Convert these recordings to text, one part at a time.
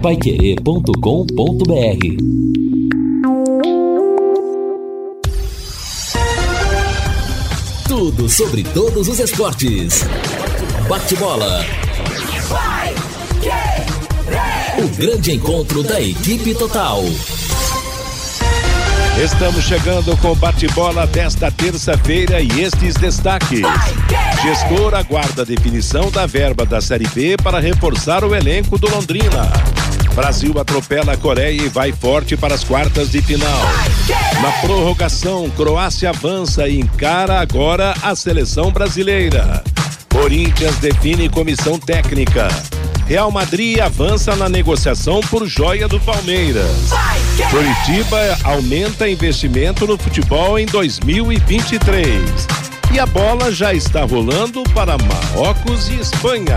paiquerê.com.br Tudo sobre todos os esportes. Bate-bola. O grande encontro da equipe total. Estamos chegando com o bate-bola desta terça-feira e estes destaques. Gestor aguarda a definição da verba da Série B para reforçar o elenco do Londrina. Brasil atropela a Coreia e vai forte para as quartas de final. Na prorrogação, Croácia avança e encara agora a seleção brasileira. Corinthians define comissão técnica. Real Madrid avança na negociação por joia do Palmeiras. Curitiba aumenta investimento no futebol em 2023. E a bola já está rolando para Marrocos e Espanha.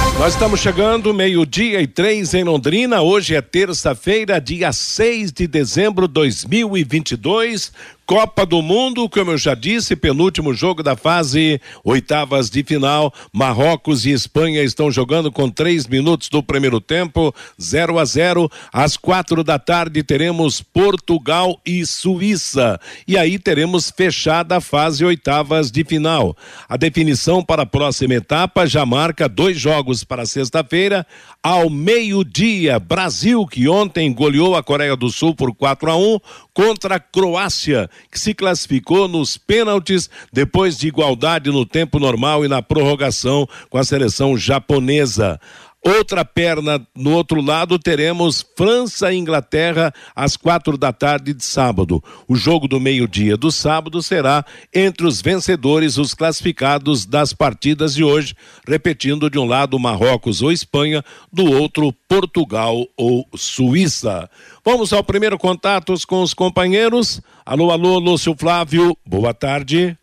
Nós estamos chegando, meio-dia e três em Londrina. Hoje é terça-feira, dia 6 de dezembro de 2022. Copa do Mundo, como eu já disse, penúltimo jogo da fase oitavas de final. Marrocos e Espanha estão jogando com três minutos do primeiro tempo, 0 a 0. Às quatro da tarde teremos Portugal e Suíça. E aí teremos fechada a fase oitavas de final. A definição para a próxima etapa já marca dois jogos para sexta-feira. Ao meio-dia, Brasil, que ontem goleou a Coreia do Sul por 4 a 1 contra a Croácia, que se classificou nos pênaltis depois de igualdade no tempo normal e na prorrogação com a seleção japonesa. Outra perna no outro lado teremos França e Inglaterra às quatro da tarde de sábado. O jogo do meio-dia do sábado será entre os vencedores, os classificados das partidas de hoje, repetindo de um lado Marrocos ou Espanha, do outro Portugal ou Suíça. Vamos ao primeiro contato com os companheiros. Alô, alô, Lúcio Flávio, boa tarde.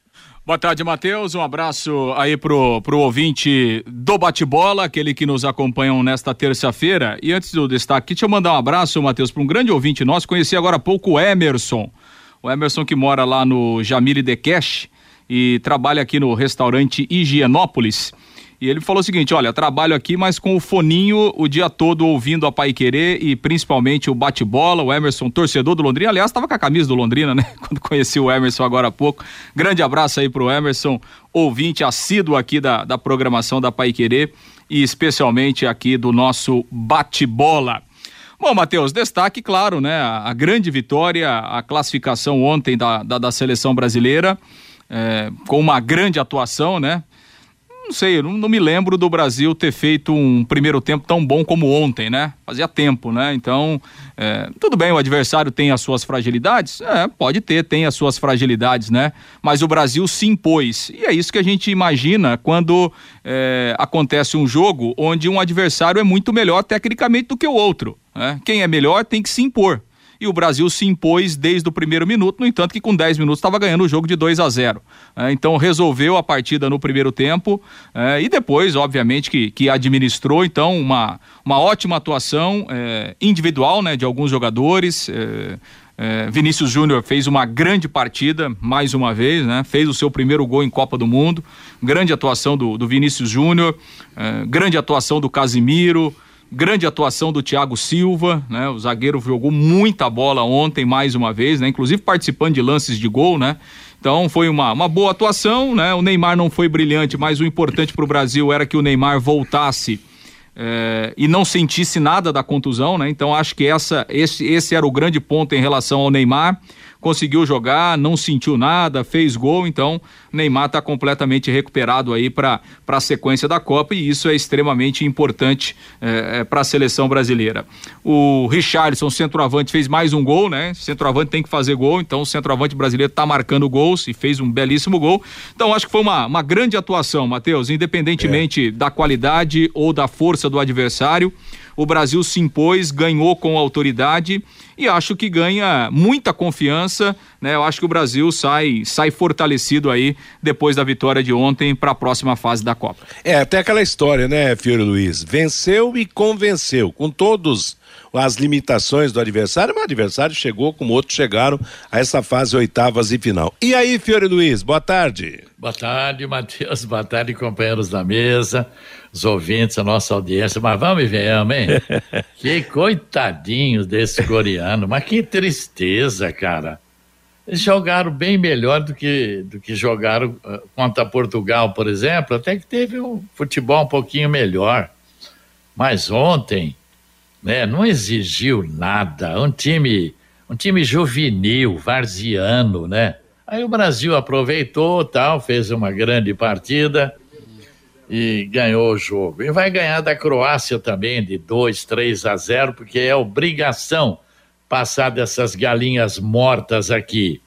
Boa tarde, Matheus. Um abraço aí pro, pro ouvinte do Bate-Bola, aquele que nos acompanham nesta terça-feira. E antes do destaque, deixa eu mandar um abraço, Matheus, para um grande ouvinte nosso. Conheci agora há pouco o Emerson. O Emerson que mora lá no Jamile de Cash e trabalha aqui no restaurante Higienópolis. E ele falou o seguinte: olha, trabalho aqui, mas com o foninho o dia todo ouvindo a Pai Querer e principalmente o bate-bola, o Emerson, torcedor do Londrina. Aliás, estava com a camisa do Londrina, né? Quando conheci o Emerson agora há pouco. Grande abraço aí pro Emerson, ouvinte assíduo aqui da, da programação da Pai Querer e especialmente aqui do nosso bate-bola. Bom, Matheus, destaque, claro, né? A, grande vitória, a classificação ontem da, da, da seleção brasileira, é, com uma grande atuação, né? Não sei, não, não, me lembro do Brasil ter feito um primeiro tempo tão bom como ontem, né? Fazia tempo, né? Então, é, tudo bem, o adversário tem as suas fragilidades? É, pode ter, tem as suas fragilidades, né? Mas o Brasil se impôs. E é isso que a gente imagina quando é, acontece um jogo onde um adversário é muito melhor tecnicamente do que o outro. Né? Quem é melhor tem que se impor e o Brasil se impôs desde o primeiro minuto, no entanto que com 10 minutos estava ganhando o jogo de 2 a 0. É, então resolveu a partida no primeiro tempo é, e depois, obviamente, que, que administrou então uma, uma ótima atuação é, individual né, de alguns jogadores. É, é, Vinícius Júnior fez uma grande partida, mais uma vez, né? Fez o seu primeiro gol em Copa do Mundo. Grande atuação do, do Vinícius Júnior, é, grande atuação do Casimiro, Grande atuação do Thiago Silva, né? O zagueiro jogou muita bola ontem, mais uma vez, né? Inclusive participando de lances de gol, né? Então foi uma, uma boa atuação, né? O Neymar não foi brilhante, mas o importante para o Brasil era que o Neymar voltasse é, e não sentisse nada da contusão, né? Então acho que essa, esse, esse era o grande ponto em relação ao Neymar conseguiu jogar, não sentiu nada, fez gol, então Neymar está completamente recuperado aí para a sequência da Copa e isso é extremamente importante é, é, para a seleção brasileira. O Richarlison, centroavante, fez mais um gol, né? Centroavante tem que fazer gol, então o centroavante brasileiro está marcando gols e fez um belíssimo gol. Então acho que foi uma, uma grande atuação, Matheus, independentemente é. da qualidade ou da força do adversário o Brasil se impôs, ganhou com autoridade e acho que ganha muita confiança né? Eu acho que o Brasil sai, sai fortalecido aí depois da vitória de ontem para a próxima fase da Copa. É, até aquela história, né, Fiore Luiz? Venceu e convenceu, com todos as limitações do adversário, mas o adversário chegou como outros chegaram a essa fase oitavas e final. E aí, Fiore Luiz, boa tarde. Boa tarde, Matheus, boa tarde, companheiros da mesa, os ouvintes, a nossa audiência, mas vamos e venhamos, hein? que coitadinhos desse coreano, mas que tristeza, cara. Eles jogaram bem melhor do que, do que jogaram uh, contra Portugal, por exemplo, até que teve um futebol um pouquinho melhor. Mas ontem, né, não exigiu nada. Um time, um time juvenil, varziano, né? Aí o Brasil aproveitou, tal, fez uma grande partida e ganhou o jogo. E vai ganhar da Croácia também de 2, 3 a 0, porque é obrigação passar dessas galinhas mortas aqui.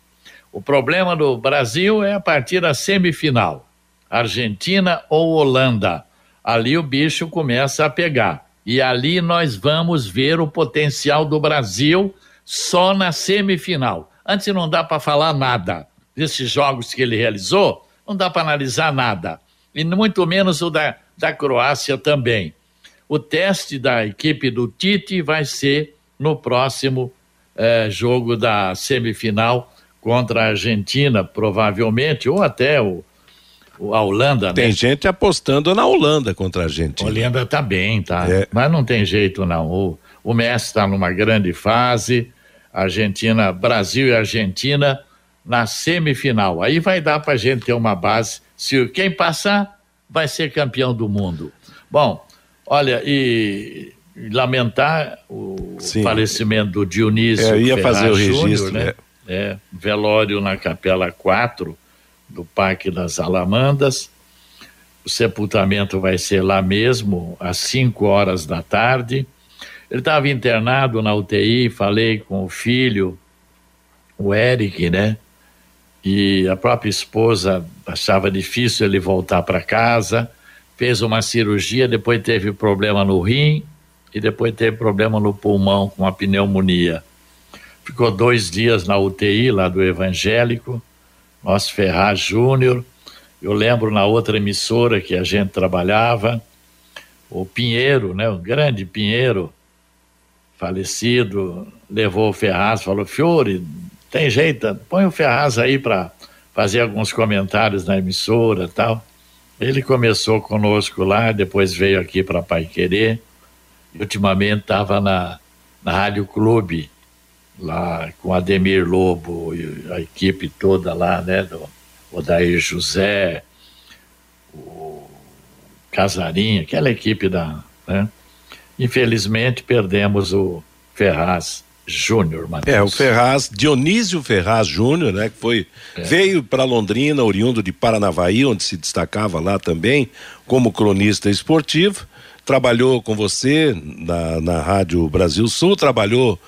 O problema do Brasil é a partir da semifinal. Argentina ou Holanda. Ali o bicho começa a pegar. E ali nós vamos ver o potencial do Brasil só na semifinal. Antes não dá para falar nada desses jogos que ele realizou, não dá para analisar nada. E muito menos o da, da Croácia também. O teste da equipe do Tite vai ser no próximo eh, jogo da semifinal contra a Argentina, provavelmente, ou até o, a Holanda, tem né? gente apostando na Holanda contra a Argentina. A Holanda tá bem, tá? É. Mas não tem jeito não. O, o Messi está numa grande fase. Argentina, Brasil e Argentina na semifinal. Aí vai dar para a gente ter uma base. Se quem passar vai ser campeão do mundo. Bom, olha e, lamentar o Sim. falecimento do Dionísio. É, eu ia Ferraz fazer o registro, Júnior, né? É. é. velório na Capela 4 do Parque das Alamandas. O sepultamento vai ser lá mesmo, às 5 horas da tarde. Ele estava internado na UTI, falei com o filho, o Eric, né? E a própria esposa achava difícil ele voltar para casa. Fez uma cirurgia, depois teve problema no rim e depois teve problema no pulmão com a pneumonia. Ficou dois dias na UTI lá do evangélico nosso Ferraz Júnior. Eu lembro na outra emissora que a gente trabalhava, o Pinheiro, né, o grande Pinheiro, falecido, levou o Ferraz, falou: Fiore, tem jeito, põe o Ferraz aí para fazer alguns comentários na emissora tal. Ele começou conosco lá, depois veio aqui para Pai Querer, e ultimamente estava na, na Rádio Clube, lá com Ademir Lobo e a equipe toda lá, né? Do Odair José, o Casarinha, aquela equipe da. Né? Infelizmente perdemos o Ferraz Júnior, É, o Ferraz, Dionísio Ferraz Júnior, né? Que foi, é. veio para Londrina, oriundo de Paranavaí, onde se destacava lá também como cronista esportivo. Trabalhou com você na, na Rádio Brasil Sul, trabalhou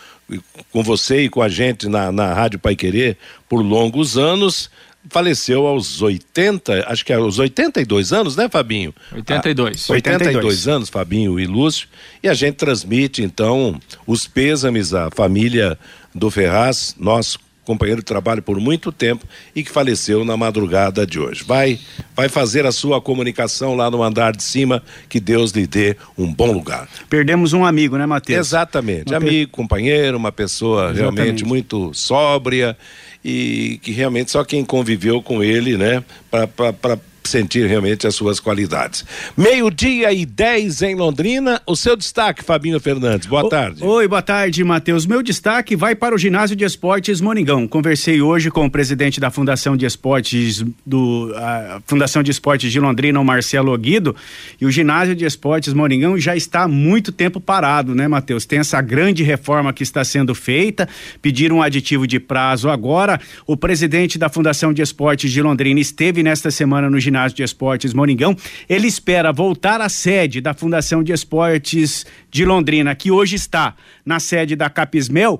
com você e com a gente na, na Rádio Pai Querer por longos anos. Faleceu aos 80, acho que é aos 82 anos, né, Fabinho? 82. Ah, 82, 82 anos, Fabinho e Lúcio. E a gente transmite, então, os pêsames à família do Ferraz, nós companheiro de trabalho por muito tempo e que faleceu na madrugada de hoje. Vai, vai fazer a sua comunicação lá no andar de cima, que Deus lhe dê um bom lugar. Perdemos um amigo, né, Matheus? Exatamente, uma amigo, per... companheiro, uma pessoa Exatamente. realmente muito sóbria e que realmente só quem conviveu com ele, né, para sentir realmente as suas qualidades. Meio-dia e 10 em Londrina. O seu destaque, Fabinho Fernandes. Boa o, tarde. Oi, boa tarde, Matheus. Meu destaque vai para o Ginásio de Esportes Moningão. Conversei hoje com o presidente da Fundação de Esportes do Fundação de Esportes de Londrina, o Marcelo Guido, e o Ginásio de Esportes Moningão já está há muito tempo parado, né, Matheus? Tem essa grande reforma que está sendo feita, pediram um aditivo de prazo agora. O presidente da Fundação de Esportes de Londrina esteve nesta semana no ginásio ginásio de esportes Moringão. Ele espera voltar à sede da Fundação de Esportes de Londrina, que hoje está na sede da Capismel,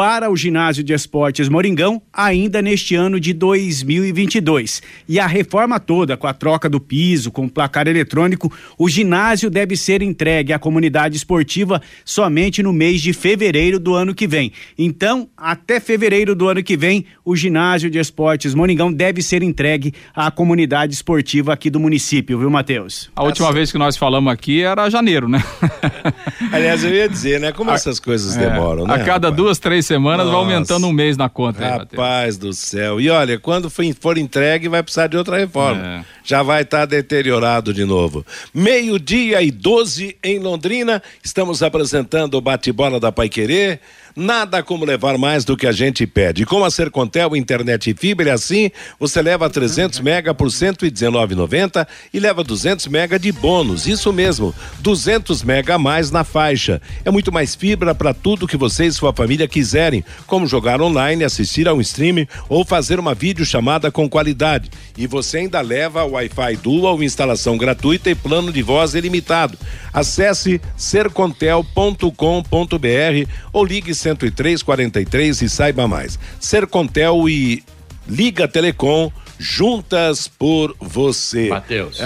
para o ginásio de esportes Moringão ainda neste ano de 2022. E a reforma toda, com a troca do piso, com o placar eletrônico, o ginásio deve ser entregue à comunidade esportiva somente no mês de fevereiro do ano que vem. Então, até fevereiro do ano que vem, o ginásio de esportes Moringão deve ser entregue à comunidade esportiva aqui do município, viu, Matheus? A última vez que nós falamos aqui era janeiro, né? Aliás, eu ia dizer, né? Como essas coisas É, demoram, né? a cada rapaz? duas, três semanas vai Nossa. aumentando um mês na conta. aí. Rapaz do céu. E olha, quando for, entregue, vai precisar de outra reforma. É. Já vai estar deteriorado de novo. Meio-dia e 12 em Londrina. Estamos apresentando o bate-bola da Pai Querer. Nada como levar mais do que a gente pede. Com a Sercontel Internet e Fibra, é assim, você leva 300 mega por R$ 119,90 e leva 200 mega de bônus. Isso mesmo, 200 mega a mais na faixa. É muito mais fibra para tudo que você e sua família quiserem, como jogar online, assistir a um streaming ou fazer uma videochamada com qualidade. E você ainda leva Wi-Fi Dual, instalação gratuita e plano de voz ilimitado. Acesse sercontel.com.br ou ligue 10343 e saiba mais. Sercontel e Liga Telecom juntas por você. Matheus.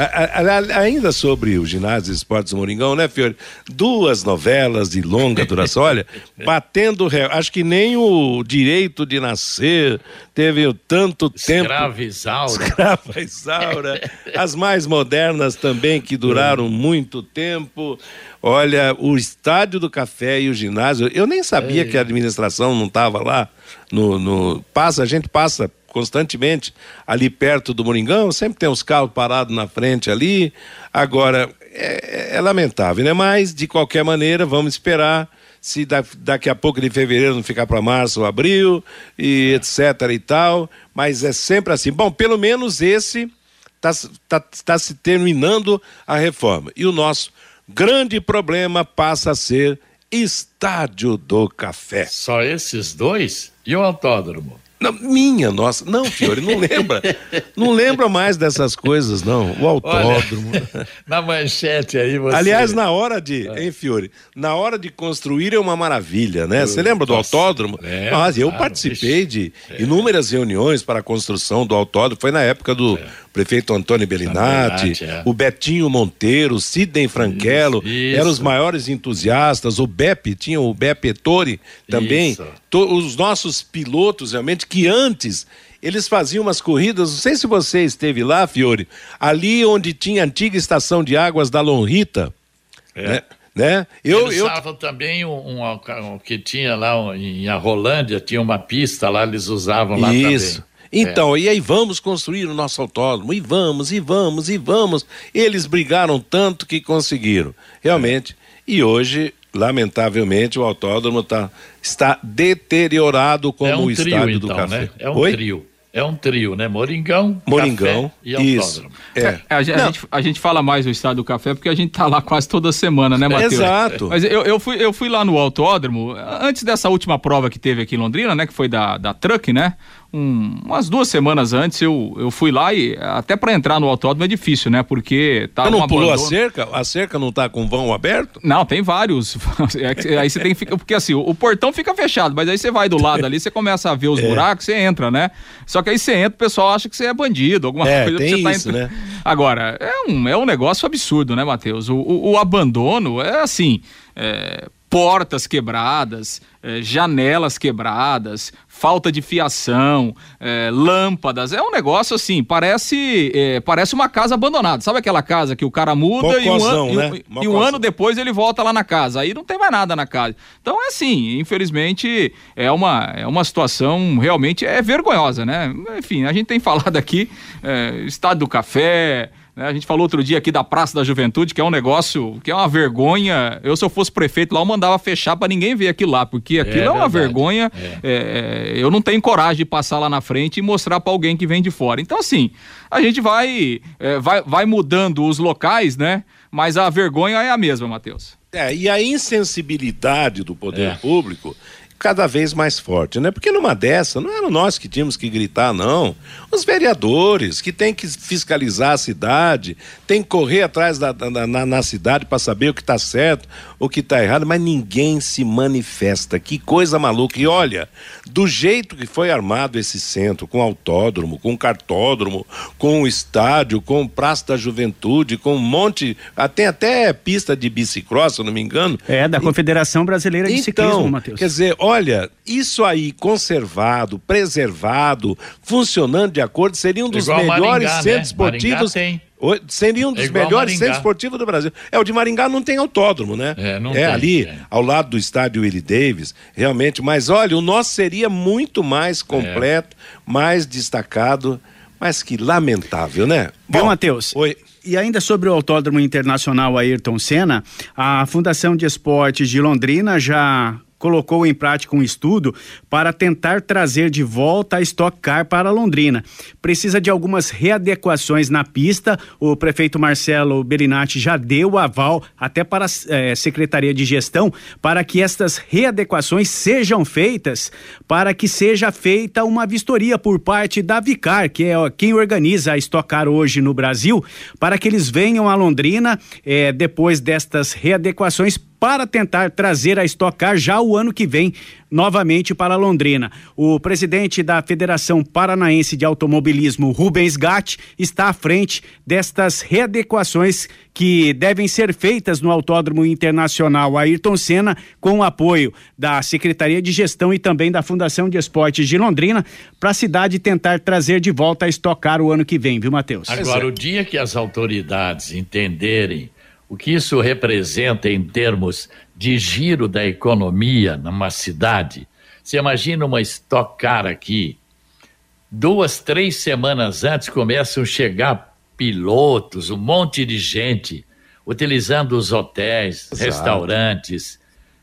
Ainda sobre o ginásio Esportes Moringão, né, Fiore? Duas novelas de longa duração. Olha, batendo. Re... Acho que nem o direito de nascer teve tanto tempo. Escravizaura. Escrava Isaura, as mais modernas também, que duraram muito tempo. Olha, o Estádio do Café e o ginásio, eu nem sabia que a administração não estava lá. No, no- passa, a gente passa constantemente ali perto do Moringão, sempre tem os carros parados na frente ali. Agora, é, é lamentável, né? Mas, de qualquer maneira, vamos esperar se da- daqui a pouco de fevereiro não ficar para março ou abril e etc e tal, mas é sempre assim. Bom, pelo menos esse está tá, tá se terminando a reforma. E o nosso grande problema passa a ser Estádio do Café. Só esses dois? E o autódromo? Não, minha, nossa. Não, Fiore, não lembra. não lembra mais dessas coisas, não. O autódromo. Na manchete aí você. Aliás, na hora de, hein, Fiore? Na hora de construir é uma maravilha, né? Você lembra do autódromo? lembro, Mas eu claro, participei de inúmeras reuniões para a construção do autódromo. Foi na época do prefeito Antônio Bellinati, é. o Betinho Monteiro, o Sidney Franquelo, Isso, isso. eram os maiores entusiastas. O Beppe, tinha o Beppe Ettore também. Isso. Os nossos pilotos, realmente, que antes eles faziam umas corridas, não sei se você esteve lá, Fiore, ali onde tinha a antiga estação de águas da Lonrita, né? né? Eu, eles eu, usavam também um, um- um que tinha lá um- em Rolândia, tinha uma pista lá, eles usavam lá Isso. também. Então, e aí vamos construir o nosso autódromo, e vamos, e vamos, e vamos. Eles brigaram tanto que conseguiram, realmente. E hoje, lamentavelmente, o autódromo tá, está deteriorado como É um o trio, estádio do então, café. né? É um Oi? trio. É um trio, né? Moringão, Moringão, Café e isso. autódromo. É. A, gente, a, gente, a gente fala mais do estado do café porque a gente tá lá quase toda semana, né, Matheus? Exato. Mas eu, eu, fui, eu fui lá no autódromo, antes dessa última prova que teve aqui em Londrina, né? Que foi da, da Truck, né? Um, umas duas semanas antes eu, eu fui lá e até para entrar no autódromo é difícil, né? Porque tá Você não pulou a abandono. cerca? A cerca não está com vão aberto? Não, tem vários. É aí você tem que ficar. Porque assim, o, o portão fica fechado, mas aí você vai do lado ali, você começa a ver É. os buracos, você entra, né? Só que aí você entra, o pessoal acha que você é bandido, alguma É, coisa. tem você tá isso, entra- né? Agora, é um, é um negócio absurdo, né, Matheus? O, o- o abandono é assim. é, portas quebradas, é, janelas quebradas, falta de fiação, é, lâmpadas. É um negócio assim, parece é, parece uma casa abandonada. Sabe aquela casa que o cara muda e um, Mocosão, ano, e um- né? e um ano depois ele volta lá na casa. Aí não tem mais nada na casa. Então é assim, infelizmente é uma, é uma situação realmente é vergonhosa, né? Enfim, a gente tem falado aqui, estado do café. Né? A gente falou outro dia aqui da Praça da Juventude, que é um negócio, que é uma vergonha. Eu, se eu fosse prefeito lá, eu mandava fechar para ninguém ver aquilo lá, porque aquilo é, uma verdade. vergonha. É, é, eu não tenho coragem de passar lá na frente e mostrar para alguém que vem de fora. Então, assim, a gente vai, é, vai, vai mudando os locais, né? Mas a vergonha é a mesma, Matheus. É, e a insensibilidade do poder É. público cada vez mais forte, né? Porque numa dessa, não era nós que tínhamos que gritar, não. Os vereadores que têm que fiscalizar a cidade, tem que correr atrás da, da na, na, cidade para saber o que está certo, o que está errado, mas ninguém se manifesta. Que coisa maluca. E olha, do jeito que foi armado esse centro, com autódromo, com cartódromo, com o estádio, com Praça da Juventude, com um monte, tem até pista de bicicross, se eu não me engano. É, da Confederação Brasileira de então, Ciclismo, Matheus. Quer dizer, olha, isso aí conservado, preservado, funcionando de acordo, seria um dos Igual melhores Maringá, centros né? esportivos. Seria um dos é melhores centros esportivos do Brasil. É, o de Maringá não tem autódromo, né? É, não é tem, ali, é. ao lado do estádio Willie Davis, realmente. Mas olha, o nosso seria muito mais completo, é. mais destacado, mas que lamentável, né? Bom, Matheus. Oi. E ainda sobre o Autódromo Internacional Ayrton Senna, a Fundação de Esportes de Londrina já colocou em prática um estudo para tentar trazer de volta a Stock Car para Londrina. Precisa de algumas readequações na pista. O prefeito Marcelo Berinatti já deu aval até para a eh, Secretaria de Gestão para que estas readequações sejam feitas, para que seja feita uma vistoria por parte da Vicar, que é quem organiza a Stock Car hoje no Brasil, para que eles venham a Londrina eh, depois destas readequações para tentar trazer a Stock Car já o ano que vem novamente para Londrina. O presidente da Federação Paranaense de Automobilismo, Rubens Gatti, está à frente destas readequações que devem ser feitas no Autódromo Internacional Ayrton Senna, com o apoio da Secretaria de Gestão e também da Fundação de Esportes de Londrina, para a cidade tentar trazer de volta a Stock Car o ano que vem, viu, Matheus? Agora, o dia que as autoridades entenderem o que isso representa em termos de giro da economia numa cidade. Você imagina uma Stock Car aqui, duas, três semanas antes começam a chegar pilotos, um monte de gente utilizando os hotéis, Exato. restaurantes.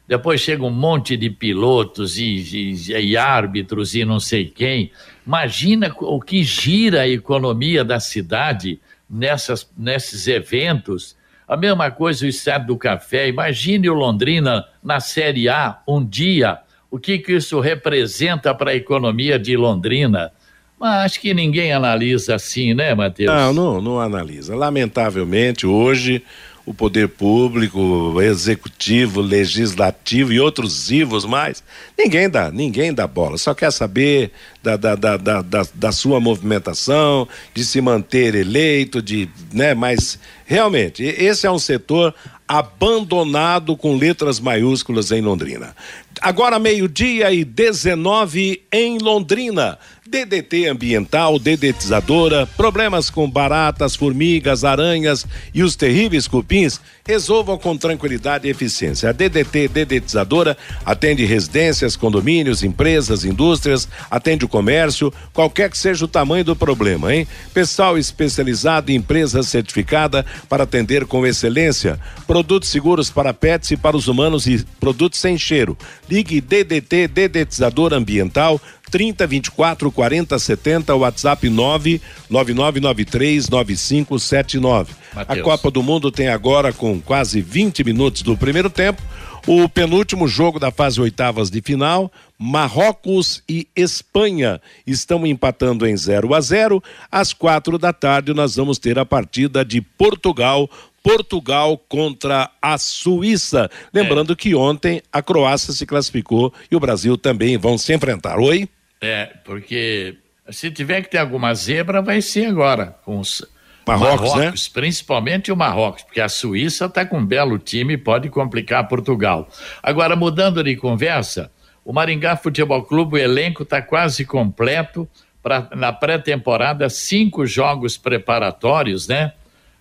Depois chega um monte de pilotos e, e, e, árbitros e não sei quem. Imagina o que gira a economia da cidade nessas, nesses eventos a mesma coisa o estado do café. Imagine o Londrina na Série A um dia. O que, que isso representa para a economia de Londrina? Mas acho que ninguém analisa assim, né, Matheus? Não, não, não analisa. Lamentavelmente, hoje o poder público, executivo, legislativo e outros vivos mais, ninguém dá, ninguém dá bola, só quer saber da, da, da, da, da, da sua movimentação, de se manter eleito, de, né, mas realmente, esse é um setor abandonado com letras maiúsculas em Londrina. Agora meio-dia e 19 em Londrina. DDT ambiental, dedetizadora, problemas com baratas, formigas, aranhas e os terríveis cupins, resolvam com tranquilidade e eficiência. A DDT dedetizadora atende residências, condomínios, empresas, indústrias, atende o comércio, qualquer que seja o tamanho do problema, hein? Pessoal especializado em empresa certificada para atender com excelência. Produtos seguros para pets e para os humanos e produtos sem cheiro. Ligue DDT dedetizadora ambiental 30 24 40 70, WhatsApp 99993 9579. A Copa do Mundo tem agora, com quase 20 minutos do primeiro tempo, o penúltimo jogo da fase oitavas de final, Marrocos e Espanha estão empatando em 0 a 0. Às quatro da tarde nós vamos ter a partida de Portugal Portugal contra a Suíça. Lembrando é. que ontem a Croácia se classificou e o Brasil também vão se enfrentar. Oi? É, porque se tiver que ter alguma zebra, vai ser agora, com os Marrocos, né? Marrocos né? principalmente o Marrocos, porque a Suíça está com um belo time e pode complicar Portugal. Agora, mudando de conversa, o Maringá Futebol Clube, o elenco está quase completo para na pré-temporada, cinco jogos preparatórios, né?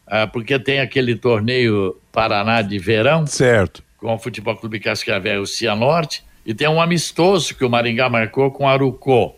Ah, porque tem aquele torneio Paraná de verão. Certo. Com o Futebol Clube Cascavel e o Cianorte e tem um amistoso que o Maringá marcou com Arucó.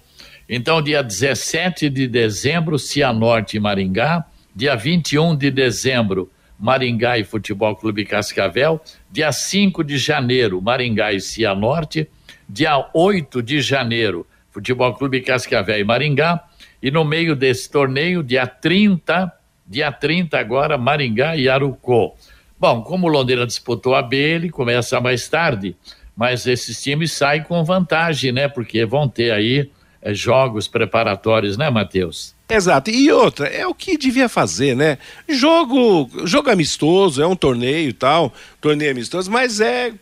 Então, dia 17 de dezembro, Cianorte e Maringá. Dia 21 de dezembro, Maringá e Futebol Clube Cascavel. Dia 5 de janeiro, Maringá e Cianorte. Dia 8 de janeiro, Futebol Clube Cascavel e Maringá. E no meio desse torneio, dia 30, dia 30 agora, Maringá e Arucó. Bom, como Londrina disputou a B, ele começa mais tarde mas esses times saem com vantagem, né? Porque vão ter aí é, jogos preparatórios, né, Matheus? Exato. E outra, é o que devia fazer, né? Jogo, jogo amistoso, é um torneio e tal, torneio amistoso, mas é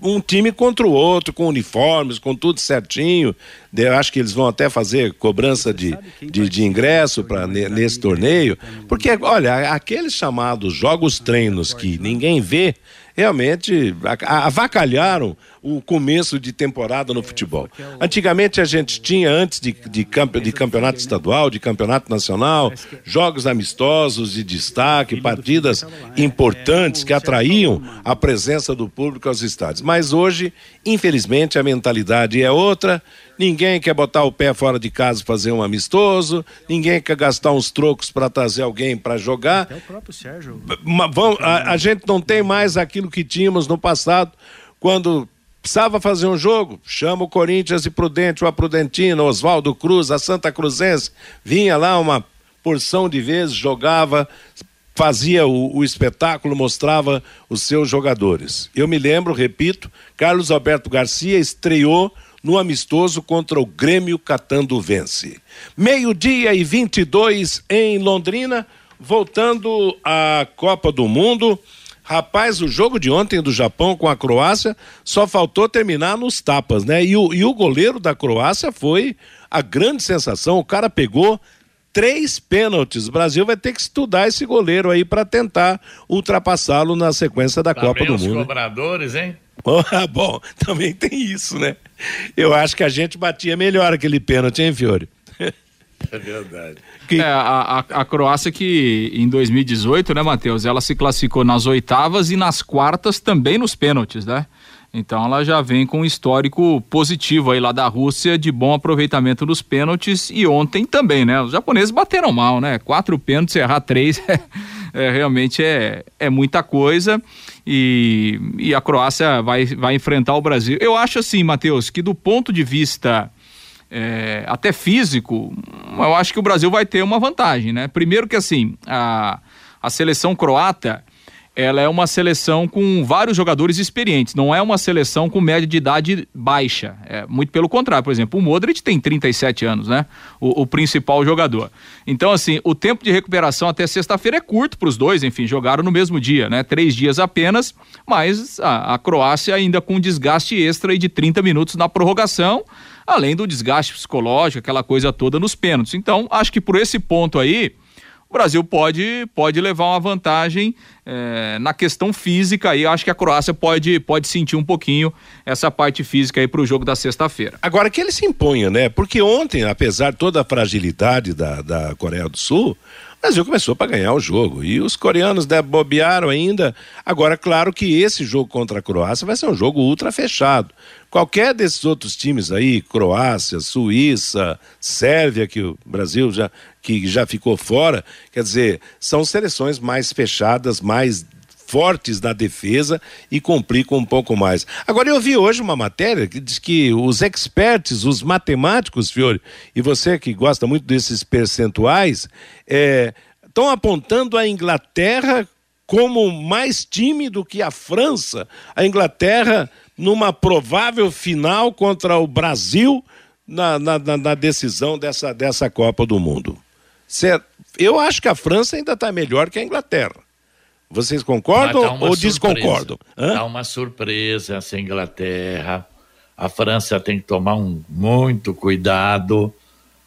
um time contra o outro, com uniformes, com tudo certinho. Eu acho que eles vão até fazer cobrança de, de, de ingresso para nesse torneio. Porque, olha, aqueles chamados jogos treinos que ninguém vê, realmente avacalharam o começo de temporada no futebol. Antigamente a gente tinha, antes de, de, campe, de campeonato estadual, de campeonato nacional, jogos amistosos de destaque, partidas importantes que atraíam a presença do público aos estádios. Mas hoje, infelizmente, a mentalidade é outra. Ninguém quer botar o pé fora de casa fazer um amistoso, ninguém quer gastar uns trocos para trazer alguém para jogar. Até o próprio Sérgio. A, a gente não tem mais aquilo que tínhamos no passado, quando precisava fazer um jogo, chama o Corinthians e Prudente, o Aprudentino, Oswaldo Cruz, a Santa Cruzense, vinha lá uma porção de vezes, jogava, fazia o, o, espetáculo, mostrava os seus jogadores. Eu me lembro, repito, Carlos Alberto Garcia estreou no amistoso contra o Grêmio Catando Vence. Meio-dia e 22 em Londrina, voltando à Copa do Mundo. Rapaz, o jogo de ontem do Japão com a Croácia só faltou terminar nos tapas, né? E o, e o goleiro da Croácia foi a grande sensação. O cara pegou três pênaltis. O Brasil vai ter que estudar esse goleiro aí para tentar ultrapassá-lo na sequência da tá Copa do os Mundo. cobradores, hein? bom, também tem isso, né? Eu acho que a gente batia melhor aquele pênalti, hein, Fiore? É verdade. Que... É, a, a, a, Croácia que em 2018, né, Matheus, ela se classificou nas oitavas e nas quartas também nos pênaltis, né? Então ela já vem com um histórico positivo aí lá da Rússia de bom aproveitamento dos pênaltis e ontem também, né? Os japoneses bateram mal, né? Quatro pênaltis, errar três é, é, realmente é, é muita coisa e, e a Croácia vai, vai enfrentar o Brasil. Eu acho assim, Matheus, que do ponto de vista é, até físico, eu acho que o Brasil vai ter uma vantagem, né? Primeiro que assim, a, a seleção croata ela é uma seleção com vários jogadores experientes, não é uma seleção com média de idade baixa. É muito pelo contrário, por exemplo, o Modric tem 37 anos, né? O, o principal jogador. Então, assim, o tempo de recuperação até sexta-feira é curto para os dois, enfim, jogaram no mesmo dia, né? Três dias apenas, mas a, a Croácia ainda com desgaste extra de 30 minutos na prorrogação, além do desgaste psicológico, aquela coisa toda nos pênaltis. Então, acho que por esse ponto aí o Brasil pode, pode levar uma vantagem é, na questão física aí. Acho que a Croácia pode, pode sentir um pouquinho essa parte física aí para o jogo da sexta-feira. Agora que ele se imponha, né? Porque ontem, apesar de toda a fragilidade da, da Coreia do Sul, o Brasil começou para ganhar o jogo. E os coreanos bobearam ainda. Agora, claro que esse jogo contra a Croácia vai ser um jogo ultra fechado. Qualquer desses outros times aí, Croácia, Suíça, Sérvia, que o Brasil já, que já ficou fora, quer dizer, são seleções mais fechadas, mais fortes na defesa e complicam um pouco mais. Agora eu vi hoje uma matéria que diz que os experts, os matemáticos, Fiore, e você que gosta muito desses percentuais, estão é, apontando a Inglaterra como mais time do que a França. A Inglaterra numa provável final contra o Brasil na, na, na decisão dessa, dessa Copa do Mundo. Certo? Eu acho que a França ainda está melhor que a Inglaterra. Vocês concordam tá ou desconcordam? Dá uma surpresa essa Inglaterra. A França tem que tomar um, muito cuidado.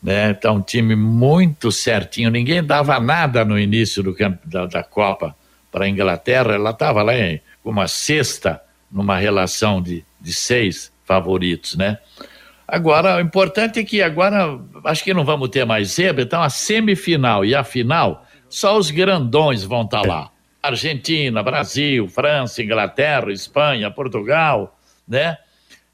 Né? Tá um time muito certinho. Ninguém dava nada no início do campo da, da Copa para a Inglaterra. Ela estava lá em uma sexta numa relação de, de seis favoritos, né? Agora, o importante é que agora acho que não vamos ter mais zebra, então a semifinal e a final, só os grandões vão estar tá lá. Argentina, Brasil, França, Inglaterra, Espanha, Portugal, né?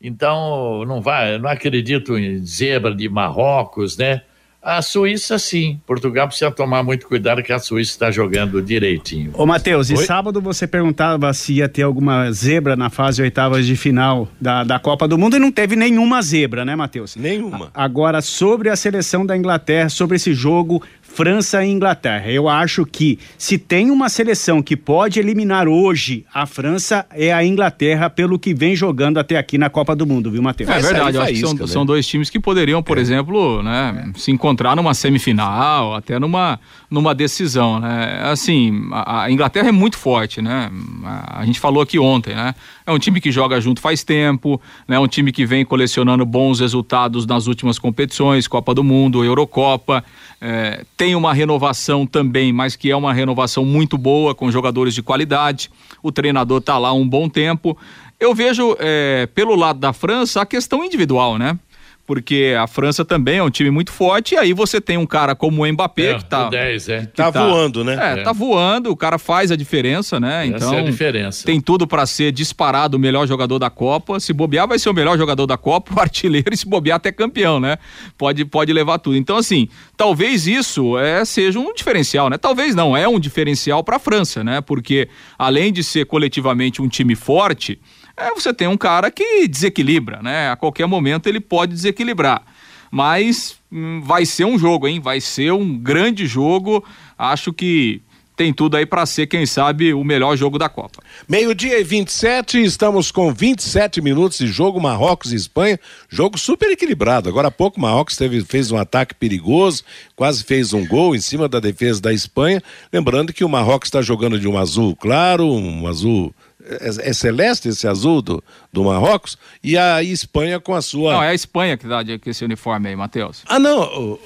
Então, não vai, não acredito em zebra de Marrocos, né? A Suíça, sim. Portugal precisa tomar muito cuidado que a Suíça está jogando direitinho. Ô, Matheus, e sábado você perguntava se ia ter alguma zebra na fase oitavas de final da, da Copa do Mundo e não teve nenhuma zebra, né, Matheus? Nenhuma. A, agora, sobre a seleção da Inglaterra, sobre esse jogo França e Inglaterra. Eu acho que se tem uma seleção que pode eliminar hoje a França é a Inglaterra pelo que vem jogando até aqui na Copa do Mundo, viu, Matheus? É verdade, eu acho que são, né? são, dois times que poderiam, por é. exemplo, né, se encontrar numa semifinal, até numa, numa decisão, né? Assim, a, a Inglaterra é muito forte, né? A, a, gente falou aqui ontem, né? É um time que joga junto faz tempo, né? Um time que vem colecionando bons resultados nas últimas competições, Copa do Mundo, Eurocopa, é, tem uma renovação também, mas que é uma renovação muito boa, com jogadores de qualidade. O treinador está lá um bom tempo. Eu vejo, é, pelo lado da França, a questão individual, né? Porque a França também é um time muito forte, e aí você tem um cara como o Mbappé, é, que tá. 10, é. Que tá, tá, voando, né? É, é, tá voando, o cara faz a diferença, né? Essa então. É a diferença. Tem tudo para ser disparado o melhor jogador da Copa. Se bobear, vai ser o melhor jogador da Copa, o artilheiro, e se bobear, até campeão, né? Pode, pode levar tudo. Então, assim, talvez isso é, seja um diferencial, né? Talvez não, é um diferencial para a França, né? Porque além de ser coletivamente um time forte é, você tem um cara que desequilibra, né? A qualquer momento ele pode desequilibrar. Mas hum, vai ser um jogo, hein? Vai ser um grande jogo. Acho que tem tudo aí para ser, quem sabe, o melhor jogo da Copa. Meio-dia e 27, estamos com 27 minutos de jogo, Marrocos e Espanha. Jogo super equilibrado. Agora há pouco, Marrocos teve, fez um ataque perigoso, quase fez um gol em cima da defesa da Espanha. Lembrando que o Marrocos está jogando de um azul claro, um azul é, é, celeste esse azul do, do Marrocos e a Espanha com a sua. Não, é a Espanha que dá esse uniforme aí, Matheus. Ah, não.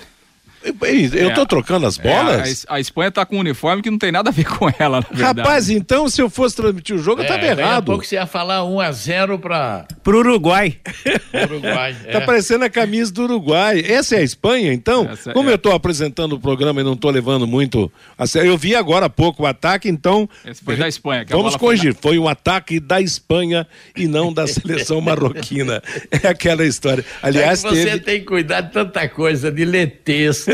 Eu estou é, trocando as bolas? É, a, a, Espanha está com um uniforme que não tem nada a ver com ela, na verdade. Rapaz, então se eu fosse transmitir o jogo, é, eu estava errado. Daqui a pouco você ia falar 1 a 0 para o Uruguai. Uruguai. Tá é. parecendo a camisa do Uruguai. Essa é a Espanha, então? Essa Como é. eu estou apresentando o programa e não estou levando muito a sério, eu vi agora há pouco o ataque, então. Esse foi da Espanha. vamos corrigir. Foi, um ataque da Espanha e não da seleção marroquina. É aquela história. Aliás, é você teve... tem que cuidar de tanta coisa, de ler texto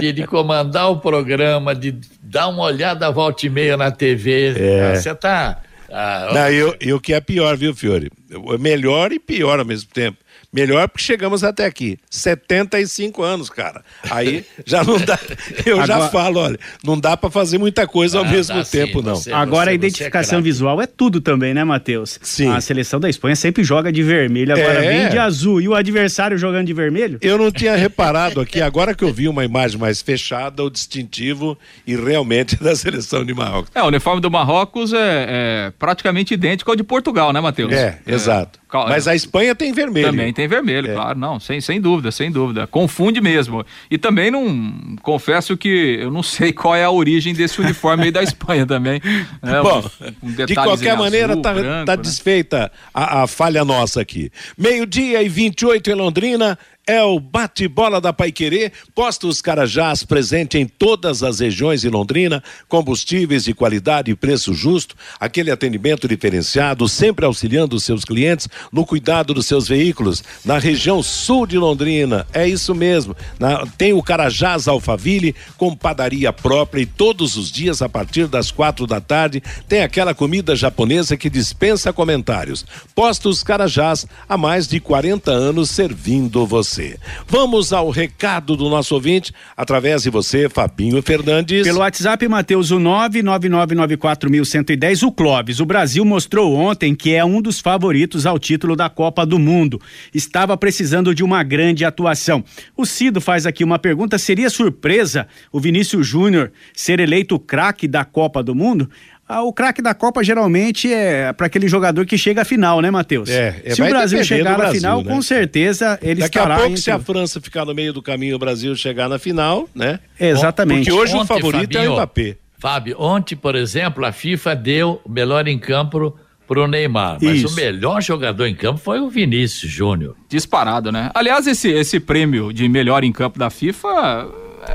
de, de, comandar o programa, de dar uma olhada volta e meia na TV. É. Você tá. Ah, Não, eu, e o que é pior, viu, Fiore? Melhor e pior ao mesmo tempo. Melhor porque chegamos até aqui. 75 anos, cara. Aí já não dá. Eu Agora... já falo, olha, não dá para fazer muita coisa ao ah, mesmo tempo, sim, não. Você, Agora você, a é identificação é visual é tudo também, né, Matheus? Sim. A seleção da Espanha sempre joga de vermelho, agora é... vem de azul. E o adversário jogando de vermelho? Eu não tinha reparado aqui, agora que eu vi uma imagem mais fechada, o distintivo e realmente da seleção de Marrocos. É, o uniforme do Marrocos é, é praticamente idêntico ao de Portugal, né, Matheus? É, é. exato. Mas a Espanha tem vermelho. Também tem vermelho, é. claro, não, sem, sem dúvida, sem dúvida. Confunde mesmo. E também não, confesso que eu não sei qual é a origem desse uniforme aí da Espanha também. Né? Bom, um, um de qualquer maneira, azul, tá, branco, tá né? desfeita a, a falha nossa aqui. Meio-dia e 28 em Londrina, é o bate-bola da Paiquerê, Postos Carajás, presente em todas as regiões de Londrina, combustíveis de qualidade e preço justo, aquele atendimento diferenciado, sempre auxiliando os seus clientes no cuidado dos seus veículos. Na região sul de Londrina, é isso mesmo. Na, tem o Carajás Alfaville, com padaria própria e todos os dias, a partir das quatro da tarde, tem aquela comida japonesa que dispensa comentários. Postos Carajás, há mais de 40 anos servindo você você. Vamos ao recado do nosso ouvinte, através de você, Fabinho Fernandes. Pelo WhatsApp, Matheus, o 99994110, o Clóvis. O Brasil mostrou ontem que é um dos favoritos ao título da Copa do Mundo. Estava precisando de uma grande atuação. O Cido faz aqui uma pergunta: seria surpresa o Vinícius Júnior ser eleito craque da Copa do Mundo? Ah, o craque da Copa geralmente é para aquele jogador que chega à final, né, Matheus? É, é, se o Brasil chegar na final, né? com certeza ele Daqui estará. Daqui a pouco, entre... se a França ficar no meio do caminho, o Brasil chegar na final, né? Exatamente. Porque hoje ontem, o favorito Fabinho, é o Mbappé. Fábio, ontem, por exemplo, a FIFA deu o melhor em campo pro Neymar, mas Isso. o melhor jogador em campo foi o Vinícius Júnior. Disparado, né? Aliás, esse, esse prêmio de melhor em campo da FIFA,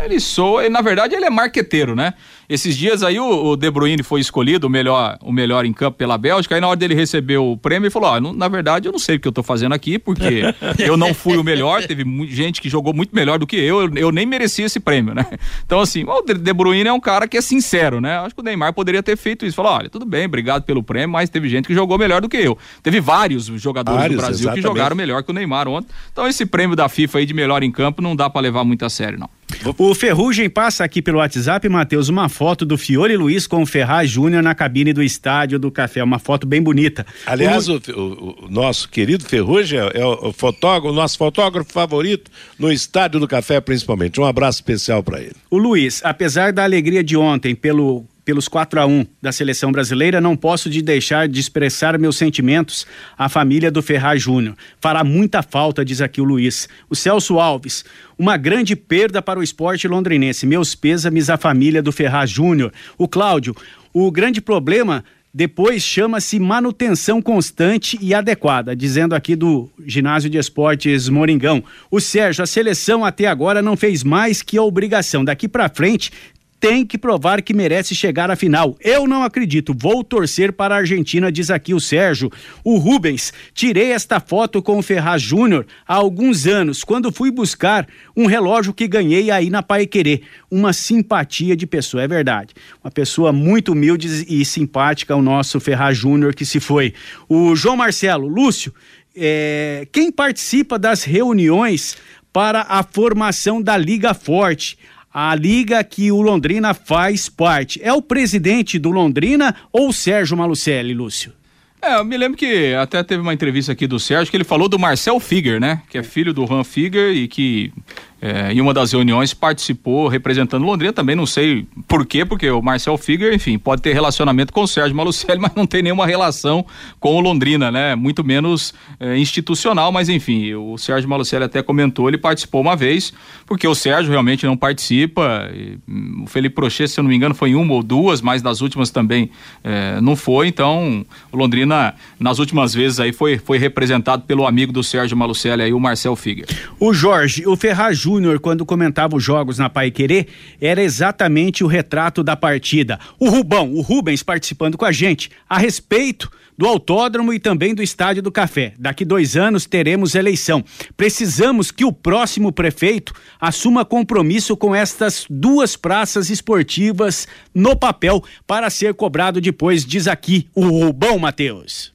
ele soa, na verdade ele é marqueteiro, né? Esses dias aí o, o De Bruyne foi escolhido o melhor, o melhor em campo pela Bélgica, aí na hora dele receber o prêmio, ele falou: ó, na verdade eu não sei o que eu tô fazendo aqui, porque eu não fui o melhor, teve gente que jogou muito melhor do que eu, eu, eu nem merecia esse prêmio, né? Então, assim, o De Bruyne é um cara que é sincero, né? Acho que o Neymar poderia ter feito isso. Falou: olha, tudo bem, obrigado pelo prêmio, mas teve gente que jogou melhor do que eu. Teve vários jogadores vários, do Brasil exatamente. que jogaram melhor que o Neymar ontem. Então, esse prêmio da FIFA aí de melhor em campo não dá para levar muito a sério, não. O Ferrugem passa aqui pelo WhatsApp, Matheus, uma foto do Fiore Luiz com o Ferraz Júnior na cabine do estádio do Café. Uma foto bem bonita. Aliás, o, o, o nosso querido Ferrugem é, é o, fotógrafo, o nosso fotógrafo favorito no estádio do Café, principalmente. Um abraço especial para ele. O Luiz, apesar da alegria de ontem pelo pelos 4 a 1 da seleção brasileira, não posso de deixar de expressar meus sentimentos à família do Ferraz Júnior. Fará muita falta, diz aqui o Luiz. O Celso Alves, uma grande perda para o esporte londrinense. Meus pêsames à família do Ferraz Júnior. O Cláudio, o grande problema depois chama-se manutenção constante e adequada, dizendo aqui do ginásio de esportes Moringão. O Sérgio, a seleção até agora não fez mais que a obrigação. Daqui para frente tem que provar que merece chegar à final. Eu não acredito, vou torcer para a Argentina, diz aqui o Sérgio. O Rubens, tirei esta foto com o Ferraz Júnior há alguns anos, quando fui buscar um relógio que ganhei aí na Pai Querer. Uma simpatia de pessoa, é verdade. Uma pessoa muito humilde e simpática, o nosso Ferraz Júnior que se foi. O João Marcelo, Lúcio, é, quem participa das reuniões para a formação da Liga Forte? A liga que o Londrina faz parte. É o presidente do Londrina ou Sérgio Malucelli, Lúcio? É, eu me lembro que até teve uma entrevista aqui do Sérgio que ele falou do Marcel Figuer, né? Que é filho do Ran Figuer e que é, em uma das reuniões participou representando Londrina, também não sei por quê, porque o Marcel Figuer, enfim, pode ter relacionamento com o Sérgio Malucelli, mas não tem nenhuma relação com o Londrina, né? Muito menos é, institucional, mas enfim, o Sérgio Malucelli até comentou, ele participou uma vez, porque o Sérgio realmente não participa, e, hum, o Felipe Prochet, se eu não me engano, foi em uma ou duas, mas nas últimas também é, não foi, então o Londrina, nas últimas vezes aí, foi, foi representado pelo amigo do Sérgio Malucelli aí, o Marcel Figuer. O Jorge, o Ferraz Júnior, quando comentava os jogos na Pai Querer, era exatamente o retrato da partida. O Rubão, o Rubens participando com a gente a respeito do autódromo e também do Estádio do Café. Daqui dois anos teremos eleição. Precisamos que o próximo prefeito assuma compromisso com estas duas praças esportivas no papel para ser cobrado depois, diz aqui o Rubão Matheus.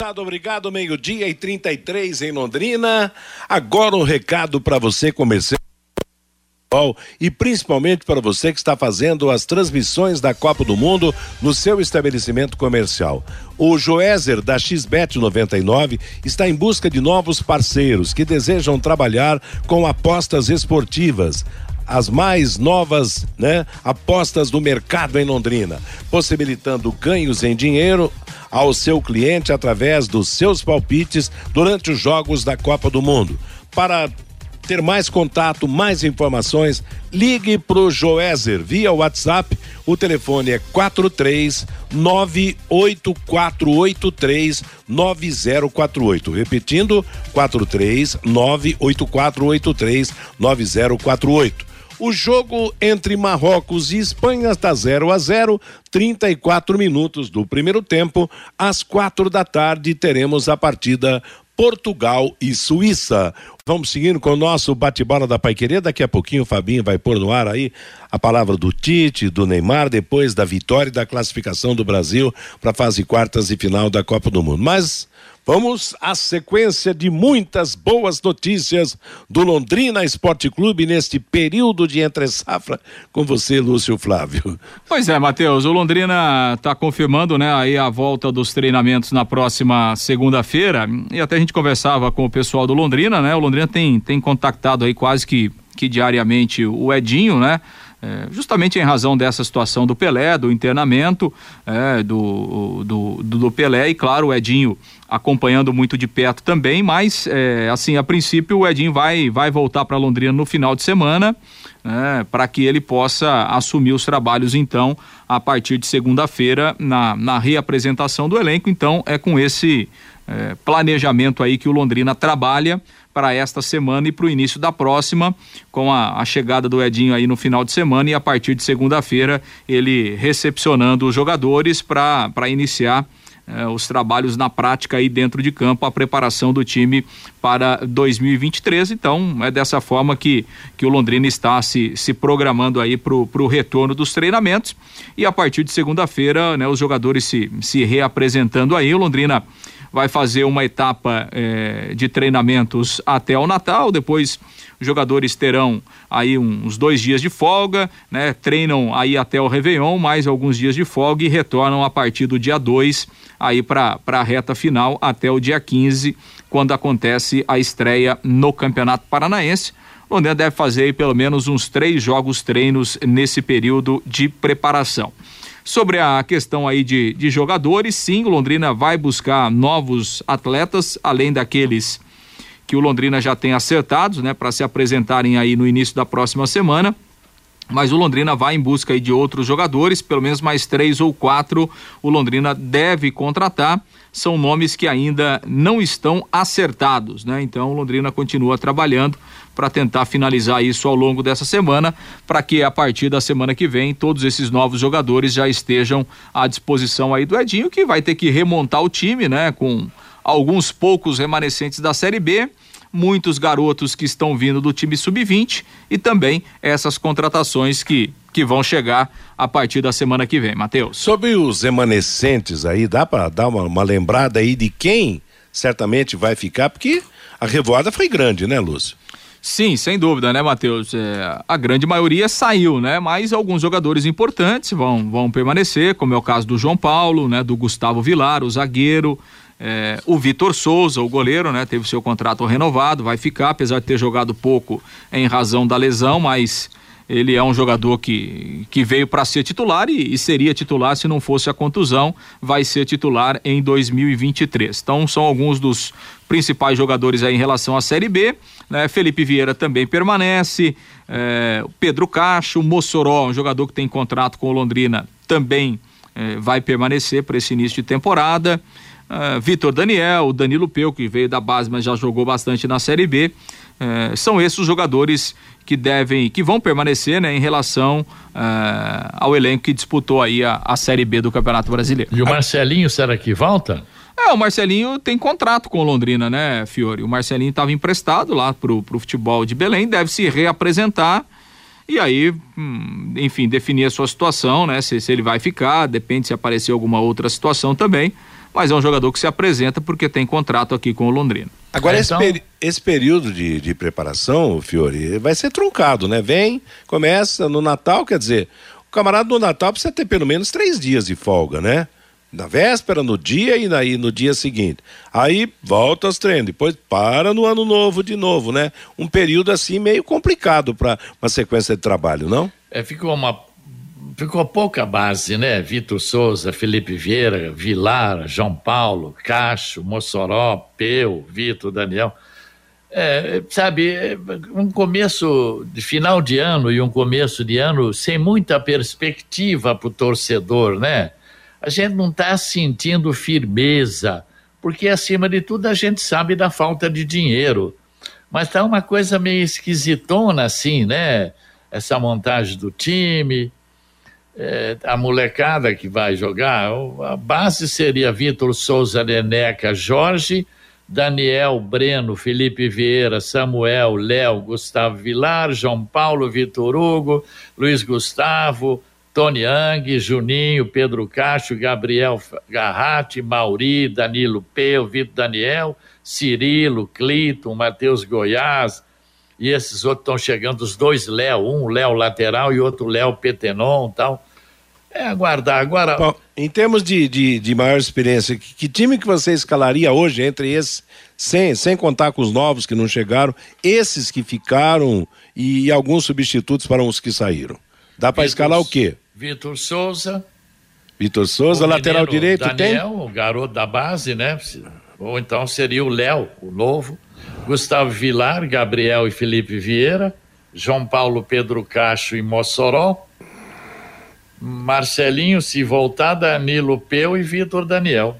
Obrigado, meio-dia e 33 em Londrina. Agora um recado para você comerciante e principalmente para você que está fazendo as transmissões da Copa do Mundo no seu estabelecimento comercial. O Joézer da XBET 99 está em busca de novos parceiros que desejam trabalhar com apostas esportivas as mais novas né, apostas do mercado em Londrina, possibilitando ganhos em dinheiro ao seu cliente através dos seus palpites durante os jogos da Copa do Mundo. Para ter mais contato, mais informações, ligue pro Joézer via WhatsApp. O telefone é 43 98483 9048. Repetindo, 43 98483 9048. O jogo entre Marrocos e Espanha está 0 a 0, 34 minutos do primeiro tempo. Às quatro da tarde teremos a partida Portugal e Suíça. Vamos seguindo com o nosso bate-bola da Paiquerê. Daqui a pouquinho o Fabinho vai pôr no ar aí a palavra do Tite, do Neymar, depois da vitória e da classificação do Brasil para a fase quartas e final da Copa do Mundo. Mas Vamos à sequência de muitas boas notícias do Londrina Esporte Clube neste período de entre-safra com você, Lúcio Flávio. Pois é, Matheus, o Londrina está confirmando, né, aí a volta dos treinamentos na próxima segunda-feira e até a gente conversava com o pessoal do Londrina, né, o Londrina tem, tem contactado aí quase que, que diariamente o Edinho, né, é, justamente em razão dessa situação do Pelé, do internamento é, do, do, do, Pelé e claro o Edinho acompanhando muito de perto também, mas é, assim a princípio o Edinho vai vai voltar para Londrina no final de semana né, para que ele possa assumir os trabalhos então a partir de segunda-feira na, na reapresentação do elenco. Então é com esse é, planejamento aí que o Londrina trabalha para esta semana e para o início da próxima, com a, a, chegada do Edinho aí no final de semana e a partir de segunda-feira ele recepcionando os jogadores para iniciar eh, os trabalhos na prática aí dentro de campo, a preparação do time para 2023. Então, é dessa forma que, que o Londrina está se, se programando aí para o retorno dos treinamentos. E a partir de segunda-feira, né, os jogadores se, se reapresentando aí. O Londrina vai fazer uma etapa eh, de treinamentos até o Natal, depois os jogadores terão aí uns dois dias de folga, né? Treinam aí até o Réveillon, mais alguns dias de folga e retornam a partir do dia 2 aí para a reta final até o dia 15, quando acontece a estreia no Campeonato Paranaense. Londrina deve fazer pelo menos uns três jogos treinos nesse período de preparação. Sobre a questão aí de, de jogadores, sim, o Londrina vai buscar novos atletas, além daqueles que o Londrina já tem acertados, né, para se apresentarem aí no início da próxima semana. Mas o Londrina vai em busca aí de outros jogadores, pelo menos mais três ou quatro o Londrina deve contratar. São nomes que ainda não estão acertados, né? Então o Londrina continua trabalhando para tentar finalizar isso ao longo dessa semana, para que a partir da semana que vem todos esses novos jogadores já estejam à disposição aí do Edinho, que vai ter que remontar o time, né? Com alguns poucos remanescentes da Série B, muitos garotos que estão vindo do time sub-20 e também essas contratações que que vão chegar a partir da semana que vem, Matheus. Sobre os remanescentes aí, dá para dar uma, uma, lembrada aí de quem certamente vai ficar, porque a revoada foi grande, né, Lúcio? Sim, sem dúvida, né, Matheus? É, a grande maioria saiu, né? Mas alguns jogadores importantes vão, vão permanecer, como é o caso do João Paulo, né? Do Gustavo Vilar, o zagueiro, é, o Vitor Souza, o goleiro, né, teve seu contrato renovado, vai ficar, apesar de ter jogado pouco em razão da lesão, mas ele é um jogador que, que veio para ser titular e, e, seria titular se não fosse a contusão, vai ser titular em 2023. Então são alguns dos principais jogadores aí em relação à Série B. Né? Felipe Vieira também permanece, é, Pedro Cacho, Mossoró, um jogador que tem contrato com o Londrina, também é, vai permanecer para esse início de temporada. Uh, Vitor Daniel, Danilo Peu, que veio da base, mas já jogou bastante na Série B. Uh, são esses os jogadores que devem, que vão permanecer, né, em relação uh, ao elenco que disputou aí a, a Série B do Campeonato Brasileiro. E o Marcelinho, será que volta? É, o Marcelinho tem contrato com o Londrina, né, Fiore? O Marcelinho estava emprestado lá pro, pro futebol de Belém, deve se reapresentar e aí, hum, enfim, definir a sua situação, né? Se, se ele vai ficar, depende se aparecer alguma outra situação também mas é um jogador que se apresenta porque tem contrato aqui com o Londrina. Agora, é, então... esse, esse, período de, de preparação, Fiore, vai ser truncado, né? Vem, começa no Natal, quer dizer, o camarada no Natal precisa ter pelo menos três dias de folga, né? Na véspera, no dia e, na, e no dia seguinte. Aí volta aos treinos, depois para no ano novo de novo, né? Um período assim meio complicado para uma sequência de trabalho, não? É, ficou uma ficou pouca base, né? Vitor Souza, Felipe Vieira, Vilar, João Paulo, Cacho, Mossoró, Peu, Vitor, Daniel. É, sabe, um começo de final de ano e um começo de ano sem muita perspectiva para o torcedor, né? A gente não está sentindo firmeza, porque acima de tudo a gente sabe da falta de dinheiro. Mas tá uma coisa meio esquisitona assim, né? Essa montagem do time, é, a molecada que vai jogar, a base seria Vitor Souza, Neneca, Jorge, Daniel, Breno, Felipe Vieira, Samuel, Léo, Gustavo Vilar, João Paulo, Vitor Hugo, Luiz Gustavo, Tony Ang, Juninho, Pedro Castro, Gabriel Garratti, Mauri, Danilo Peu, Vitor Daniel, Cirilo, Cliton, Matheus Goiás, e esses outros estão chegando, os dois Léo, um Léo lateral e outro Léo Petenon tal. É aguardar. Agora. Bom, em termos de, de, de, maior experiência, que, que, time que você escalaria hoje entre esses, sem, sem contar com os novos que não chegaram, esses que ficaram e, alguns substitutos para os que saíram? Dá para escalar o quê? Vitor Souza. Vitor Souza, lateral direito Daniel, tem? o garoto da base, né? Ou então seria o Léo, o novo. Gustavo Vilar, Gabriel e Felipe Vieira. João Paulo Pedro Cacho e Mossoró. Marcelinho, se voltar, Danilo Peu e Vitor Daniel.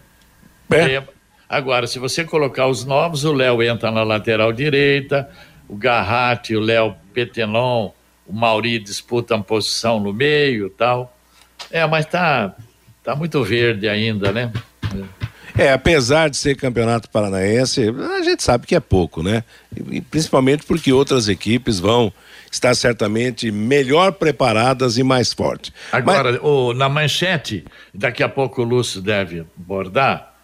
É. Agora, se você colocar os novos, o Léo entra na lateral direita, o Garratti, o Léo Petenon, o Mauri disputam posição no meio tal. É, mas tá, tá muito verde ainda, né? É, apesar de ser campeonato paranaense, a gente sabe que é pouco, né? E, principalmente porque outras equipes vão estar certamente melhor preparadas e mais fortes. Agora, Mas... o, na manchete, daqui a pouco o Lúcio deve abordar,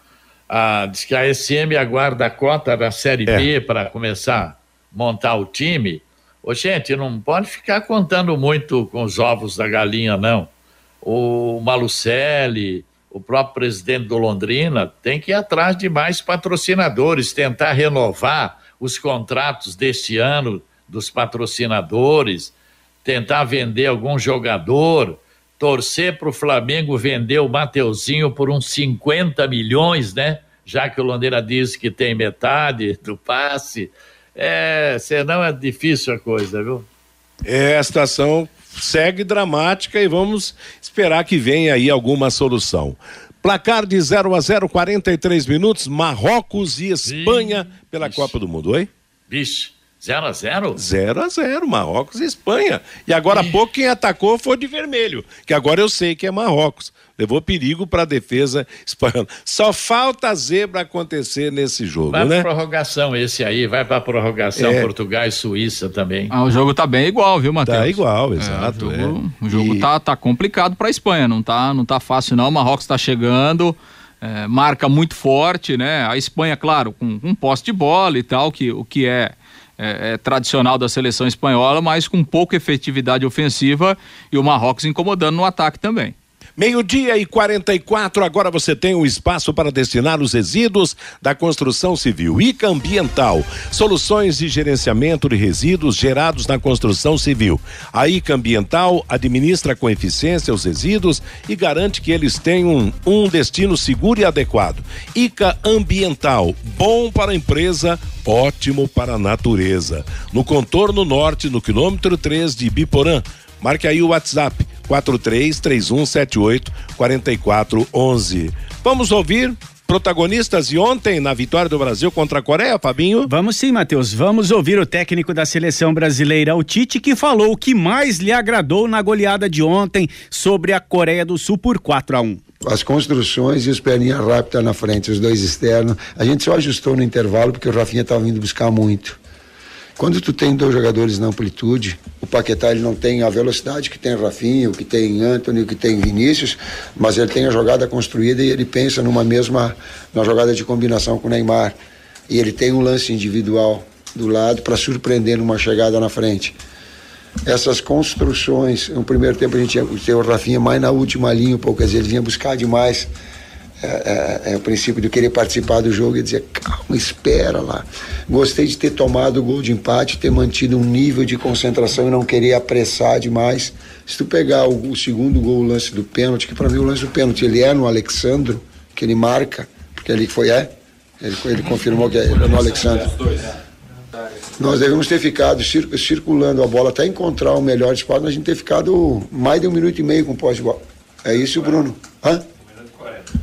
ah, diz que a SM aguarda a cota da Série é. B para começar a montar o time. Ô, gente, não pode ficar contando muito com os ovos da galinha, não. O Malucelli, o próprio presidente do Londrina, tem que ir atrás de mais patrocinadores, tentar renovar os contratos deste ano dos patrocinadores, tentar vender algum jogador, torcer para o Flamengo vender o Mateuzinho por uns 50 milhões, né? Já que o Londrina diz que tem metade do passe. É, senão é difícil a coisa, viu? É, a situação segue dramática e vamos esperar que venha aí alguma solução. Placar de 0 a 0, 43 minutos, Marrocos e Espanha pela Copa do Mundo. Oi? Vixe. 0 a 0 0 a 0 Marrocos e Espanha. E agora há pouco quem atacou foi de vermelho, que agora eu sei que é Marrocos. Levou perigo para a defesa espanhola. Só falta a zebra acontecer nesse jogo, vai né? Vai prorrogação esse aí, vai para prorrogação é. Portugal e Suíça também. Ah, o jogo tá bem igual, viu, Matheus? Tá igual, exato. É, o jogo, é. o jogo e... tá, tá complicado para a Espanha, não tá, não tá fácil não. O Marrocos está chegando, é, marca muito forte, né? A Espanha, claro, com um posse de bola e tal, que o que é é, é, tradicional da seleção espanhola, mas com pouca efetividade ofensiva e o Marrocos incomodando no ataque também. Meio-dia e 44, agora você tem um espaço para destinar os resíduos da construção civil. ICA Ambiental, soluções de gerenciamento de resíduos gerados na construção civil. A ICA Ambiental administra com eficiência os resíduos e garante que eles tenham um destino seguro e adequado. ICA Ambiental, bom para a empresa, ótimo para a natureza. No contorno norte, no quilômetro 3 de Biporã. Marque aí o WhatsApp 433178 4411. Vamos ouvir protagonistas de ontem na vitória do Brasil contra a Coreia, Fabinho? Vamos sim, Matheus. Vamos ouvir o técnico da seleção brasileira, o Tite, que falou o que mais lhe agradou na goleada de ontem sobre a Coreia do Sul por 4 a 1 as construções e os perninhas rápidas na frente, os dois externos. A gente só ajustou no intervalo porque o Rafinha estava vindo buscar muito. Quando tu tem dois jogadores na amplitude, o Paquetá ele não tem a velocidade que tem Rafinha, o que tem Anthony, o que tem Vinícius, mas ele tem a jogada construída e ele pensa numa mesma, na jogada de combinação com o Neymar. E ele tem um lance individual do lado para surpreender numa chegada na frente. Essas construções, no primeiro tempo a gente tinha o Rafinha mais na última linha, um pouco, quer dizer, ele vinha buscar demais é, é, é, o princípio de querer participar do jogo e dizer, calma, espera lá. Gostei de ter tomado o gol de empate, ter mantido um nível de concentração e não querer apressar demais. Se tu pegar o, o segundo gol, o lance do pênalti, que para mim o lance do pênalti ele é no Alexandro, que ele marca, porque ele foi, é, ele, ele confirmou que é, é no Alexandro. Nós devemos ter ficado circulando a bola até encontrar o melhor espaço, a gente ter ficado mais de um minuto e meio com o pós de bola. É isso, Bruno? Hã?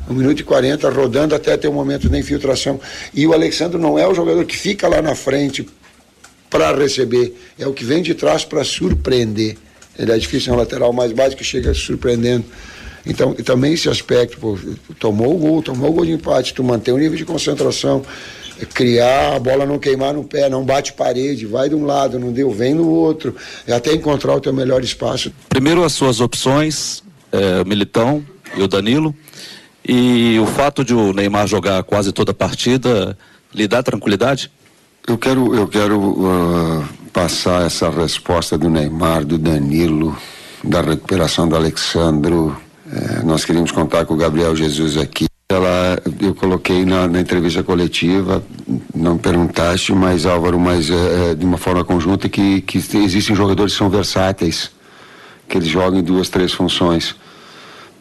Um minuto e 40 rodando até ter um momento de infiltração. E o Alexandre não é o jogador que fica lá na frente para receber, é o que vem de trás para surpreender. Ele é difícil, é um lateral mais básico que chega surpreendendo. Então, e também esse aspecto, pô, tomou o gol, tomou o gol de empate, tu mantém o nível de concentração, é criar a bola não queimar no pé, não bate parede, vai de um lado, não deu, vem no outro, até encontrar o teu melhor espaço. Primeiro as suas opções, é, Militão e o Danilo. E o fato de o Neymar jogar quase toda a partida lhe dá tranquilidade? Eu quero, eu quero uh, passar essa resposta do Neymar, do Danilo, da recuperação do Alexandro. É, nós queríamos contar com o Gabriel Jesus aqui. Ela, eu coloquei na, na entrevista coletiva, não perguntaste, mas Álvaro, mas é, de uma forma conjunta que, que existem jogadores que são versáteis, que eles jogam em duas, três funções.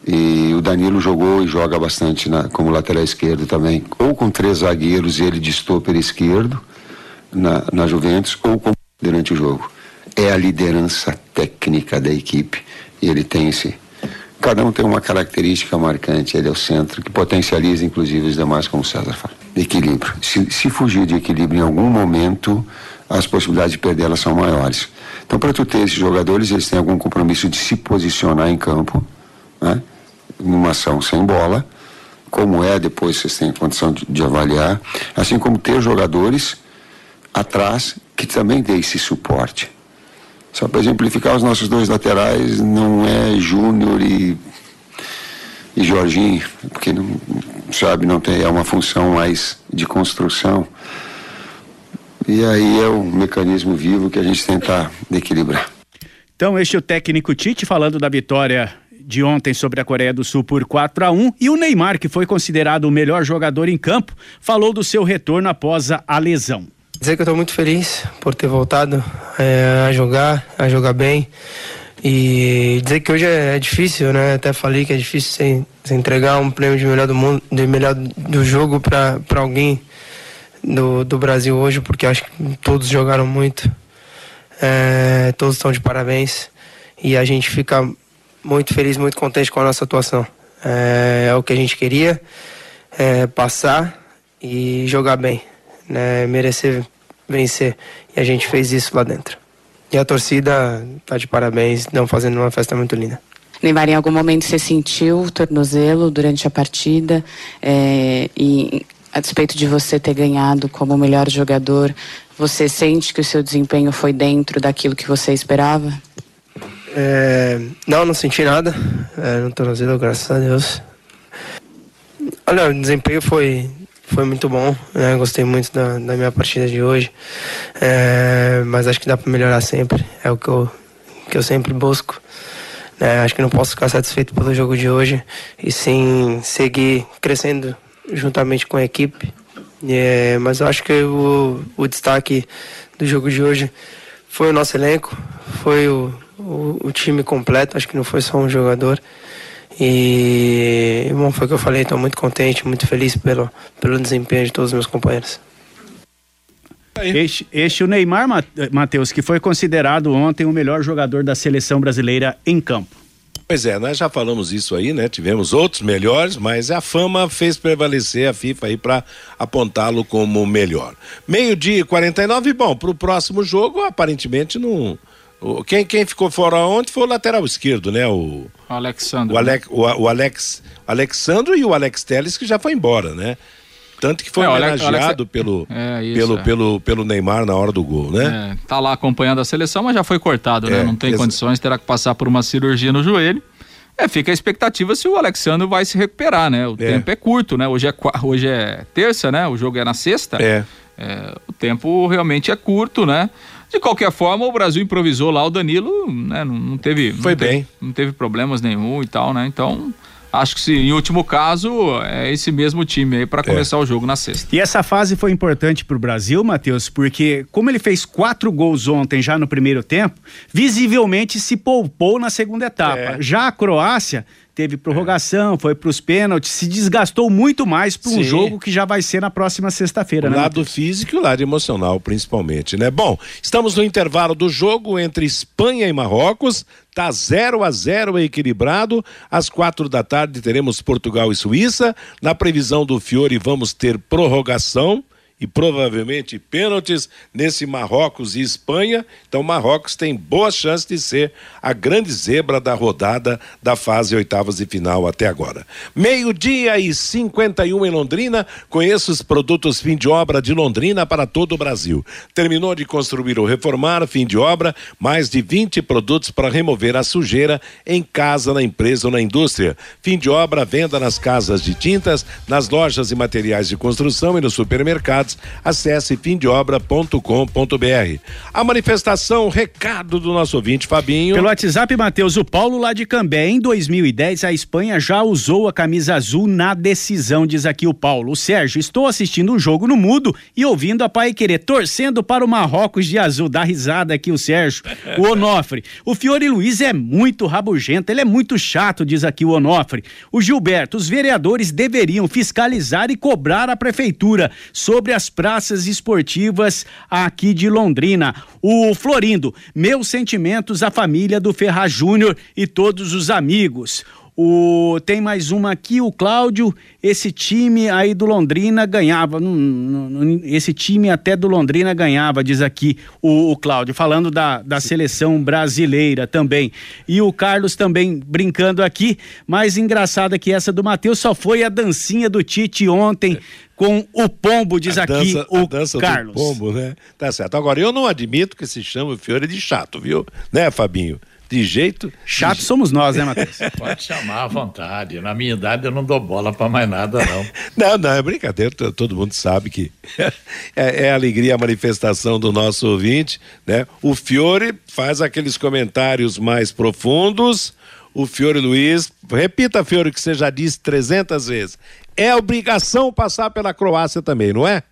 E o Danilo jogou e joga bastante na, como lateral esquerdo também, ou com três zagueiros e ele de stopper esquerdo na, na Juventus, ou com, durante o jogo. É a liderança técnica da equipe e ele tem esse. Cada um tem uma característica marcante, ele é o centro, que potencializa inclusive os demais, como o César fala. equilíbrio. Se, se fugir de equilíbrio em algum momento, as possibilidades de perder elas são maiores. Então, para tu ter esses jogadores, eles têm algum compromisso de se posicionar em campo, né? Numa ação sem bola, como é, depois vocês têm condição de, de avaliar, assim como ter jogadores atrás que também dê esse suporte. Só para exemplificar, os nossos dois laterais não é Júnior e, e Jorginho, porque não, sabe, não tem, é uma função mais de construção. E aí é um mecanismo vivo que a gente tenta equilibrar. Então, este é o técnico Tite falando da vitória de ontem sobre a Coreia do Sul por 4 a 1 e o Neymar, que foi considerado o melhor jogador em campo, falou do seu retorno após a lesão. Dizer que eu estou muito feliz por ter voltado é, a jogar, a jogar bem. E dizer que hoje é, é difícil, né? Até falei que é difícil você, entregar um prêmio de melhor do mundo, de melhor do jogo para alguém do, do Brasil hoje, porque acho que todos jogaram muito. É, todos estão de parabéns. E a gente fica muito feliz, muito contente com a nossa atuação. É, é o que a gente queria, é, passar e jogar bem, né? merecer vencer. E a gente fez isso lá dentro. E a torcida tá de parabéns, estão fazendo uma festa muito linda. Neymar, em algum momento você sentiu o tornozelo durante a partida é, e a despeito de você ter ganhado como melhor jogador, você sente que o seu desempenho foi dentro daquilo que você esperava? É, não, não senti nada é, no tornozelo, graças a Deus. Olha, o desempenho foi, foi muito bom, né? gostei muito da, da minha partida de hoje, é, mas acho que dá para melhorar sempre, é o que eu, que eu sempre busco. Né? Acho que não posso ficar satisfeito pelo jogo de hoje e sim seguir crescendo juntamente com a equipe. É, mas eu acho que o, o destaque do jogo de hoje foi o nosso elenco, foi o, o, o, time completo, acho que não foi só um jogador. E bom, foi o que eu falei, estou muito contente, muito feliz pelo, pelo desempenho de todos os meus companheiros. Este, este o Neymar, Matheus, que foi considerado ontem o melhor jogador da seleção brasileira em campo. Pois é, nós já falamos isso aí, né? Tivemos outros melhores, mas a fama fez prevalecer a FIFA aí para apontá-lo como melhor. Meio-dia e 49, bom, para o próximo jogo, aparentemente não. Quem, quem ficou fora ontem foi o lateral esquerdo, né? O, o Alexandre. O, Alex, o, o Alex, Alexandro e o Alex Teles que já foi embora, né? Tanto que foi é, homenageado Alex... pelo, é, isso, pelo, é. pelo, pelo Neymar na hora do gol, né? É, tá lá acompanhando a seleção, mas já foi cortado, né? É, Não tem condições, terá que passar por uma cirurgia no joelho. É, fica a expectativa se o Alexandre vai se recuperar, né? O é. tempo é curto, né? Hoje é, hoje é terça, né? O jogo é na sexta. É. é. O tempo realmente é curto, né? De qualquer forma, o Brasil improvisou lá, o Danilo, né? Não, não teve. Foi não bem. Teve, não teve problemas nenhum e tal, né? Então, Acho que se, em último caso, é esse mesmo time aí para é. começar é. o jogo na sexta. E essa fase foi importante para o Brasil, Matheus, porque como ele fez quatro gols ontem já no primeiro tempo, visivelmente se poupou na segunda etapa. É. Já a Croácia teve prorrogação, é. foi para os pênaltis, se desgastou muito mais para um jogo que já vai ser na próxima sexta-feira, né? O lado Matheus? físico e o lado emocional, principalmente, né? Bom, estamos no intervalo do jogo entre Espanha e Marrocos, tá 0 a 0 equilibrado. Às quatro da tarde teremos Portugal e Suíça. Na previsão do Fiore, vamos ter prorrogação e provavelmente pênaltis nesse Marrocos e Espanha. Então, Marrocos tem boas chances de ser a grande zebra da rodada da fase oitavas e final até agora. Meio-dia e 51 em Londrina. Conheça os produtos fim de obra de Londrina para todo o Brasil. Terminou de construir ou reformar, fim de obra, mais de 20 produtos para remover a sujeira em casa, na empresa ou na indústria. Fim de obra, venda nas casas de tintas, nas lojas e materiais de construção e nos supermercados acesse fimdeobra.com.br. A manifestação, recado do nosso ouvinte Fabinho. Pelo WhatsApp, Matheus, o Paulo lá de Cambé. Em 2010, a Espanha já usou a camisa azul na decisão, diz aqui o Paulo. O Sérgio, estou assistindo o jogo no mudo e ouvindo a Pai Querer, torcendo para o Marrocos de azul. Dá risada aqui o Sérgio. O Onofre. O Fiore Luiz é muito rabugento, ele é muito chato, diz aqui o Onofre. O Gilberto, os vereadores deveriam fiscalizar e cobrar a prefeitura sobre a das praças esportivas aqui de Londrina. O Florindo, meus sentimentos à família do Ferraz Júnior e todos os amigos. O, tem mais uma aqui, o Cláudio. Esse time aí do Londrina ganhava. Não, não, esse time até do Londrina ganhava, diz aqui o, o Cláudio, falando da, da seleção brasileira também. E o Carlos também brincando aqui. Mais engraçada que essa do Matheus só foi a dancinha do Tite ontem. Com o pombo, diz a aqui dança, o a dança Carlos. Do pombo, né? Tá certo. Agora, eu não admito que se chama o Fiore de chato, viu? Né, Fabinho? De jeito. Chato de... somos nós, né, Matheus? Pode chamar à vontade. Na minha idade eu não dou bola para mais nada, não. não, não, é brincadeira. Todo mundo sabe que é, é alegria a manifestação do nosso ouvinte, né? O Fiore faz aqueles comentários mais profundos. O Fiore Luiz, repita, Fiore, o que você já disse 300 vezes. É obrigação passar pela Croácia também, não é?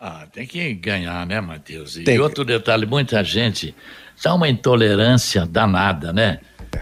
Ah, tem que ganhar, né, Matheus? E Tem. outro detalhe, muita gente tá uma intolerância danada, né?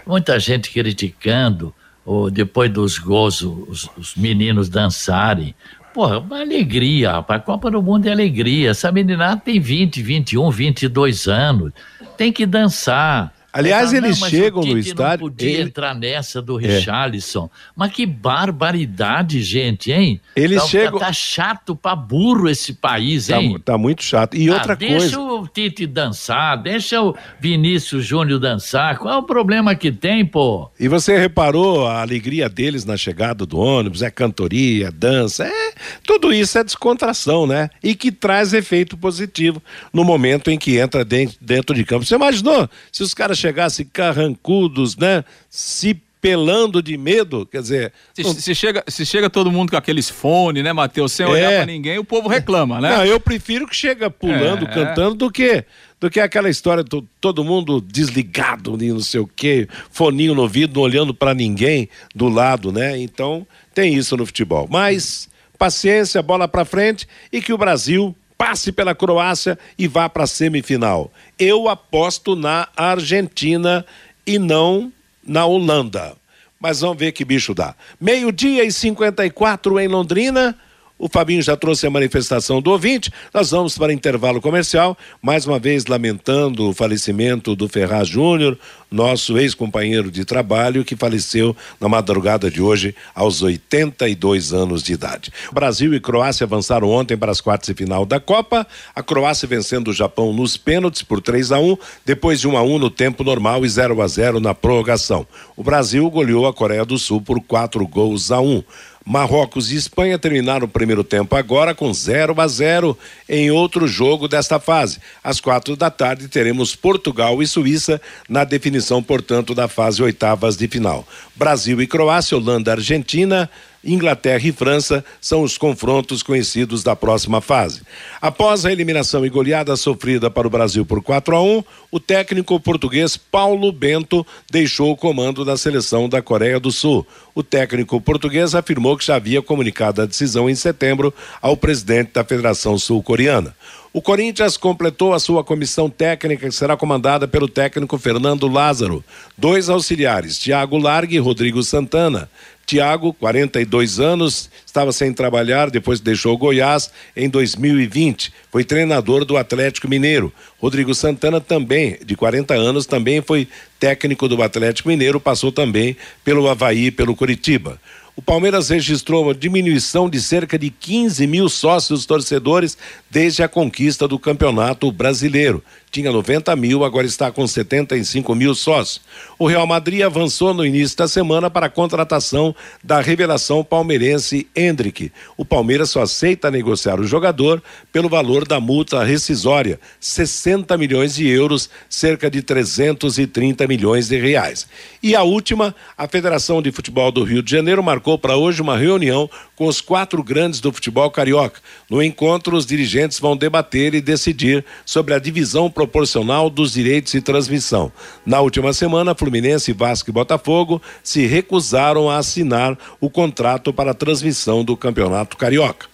Muita gente criticando, ou depois dos gols, os, os meninos dançarem. Porra, uma alegria, rapaz. A Copa do Mundo é alegria. Essa meninada tem 20, 21, 22 anos. Tem que dançar. Aliás, eles chegam no estádio, Não podia ele- entrar nessa do É. Richarlison. Mas que barbaridade, gente, hein? Eles tá, chegam- Tá, tá chato pra burro esse país, Tá, hein? tá muito chato. E Ah, outra deixa coisa. o Tite dançar, deixa o Vinícius Júnior dançar. Qual é o problema que tem, pô? E você reparou a alegria deles na chegada do ônibus, é cantoria, dança, é, tudo isso é descontração, né? E que traz efeito positivo no momento em que entra dentro, dentro de campo. Você imaginou se os caras chegassem carrancudos, né? Se pelando de medo, quer dizer, Se, se chega, se chega todo mundo com aqueles fones, né, Matheus, sem olhar É. pra ninguém, o povo reclama, né? Não, eu prefiro que chega pulando, É. cantando, do que do que aquela história do todo mundo desligado, não sei o quê, foninho no ouvido, não olhando para ninguém do lado, né? Então, tem isso no futebol. Mas paciência, bola para frente e que o Brasil passe pela Croácia e vá para a semifinal. Eu aposto na Argentina e não na Holanda. Mas vamos ver que bicho dá. Meio-dia e 54 em Londrina. O Fabinho já trouxe a manifestação do ouvinte. Nós vamos para intervalo comercial, mais uma vez lamentando o falecimento do Ferraz Júnior, nosso ex-companheiro de trabalho, que faleceu na madrugada de hoje, aos 82 anos de idade. Brasil e Croácia avançaram ontem para as quartas de final da Copa. A Croácia vencendo o Japão nos pênaltis por 3 a 1 depois de 1 a 1 no tempo normal e 0 a 0 na prorrogação. O Brasil goleou a Coreia do Sul por 4 gols a 1. Marrocos e Espanha terminaram o primeiro tempo agora com 0 a 0 em outro jogo desta fase. Às quatro da tarde teremos Portugal e Suíça na definição, portanto, da fase oitavas de final. Brasil e Croácia, Holanda, Argentina, Inglaterra e França são os confrontos conhecidos da próxima fase. Após a eliminação e goleada sofrida para o Brasil por 4 a 1, o técnico português Paulo Bento deixou o comando da seleção da Coreia do Sul. O técnico português afirmou que já havia comunicado a decisão em setembro ao presidente da Federação Sul-Coreana. O Corinthians completou a sua comissão técnica, que será comandada pelo técnico Fernando Lázaro. Dois auxiliares, Tiago Largue e Rodrigo Santana. Tiago, 42 anos, estava sem trabalhar depois deixou o Goiás em 2020. Foi treinador do Atlético Mineiro. Rodrigo Santana também, de 40 anos, também foi técnico do Atlético Mineiro, passou também pelo Havaí e pelo Curitiba. O Palmeiras registrou uma diminuição de cerca de 15 mil sócios torcedores desde a conquista do Campeonato Brasileiro. Tinha 90 mil, agora está com 75 mil sócios. O Real Madrid avançou no início da semana para a contratação da revelação palmeirense Hendrick. O Palmeiras só aceita negociar o jogador pelo valor da multa rescisória, 60 milhões de euros, cerca de 330 milhões de reais. E a última, a Federação de Futebol do Rio de Janeiro marcou para hoje uma reunião com os quatro grandes do futebol carioca. No encontro, os dirigentes vão debater e decidir sobre a divisão proporcional dos direitos de transmissão. Na última semana, Fluminense, Vasco e Botafogo se recusaram a assinar o contrato para a transmissão do Campeonato Carioca.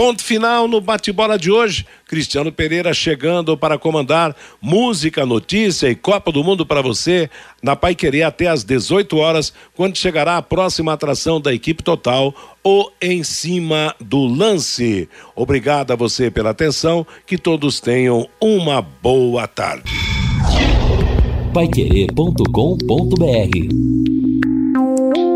Ponto final no bate-bola de hoje. Cristiano Pereira chegando para comandar música, notícia e Copa do Mundo para você na Pai Querer até às 18 horas, quando chegará a próxima atração da equipe total, o Em Cima do Lance. Obrigado a você pela atenção, que todos tenham uma boa tarde. Paiquerê.com.br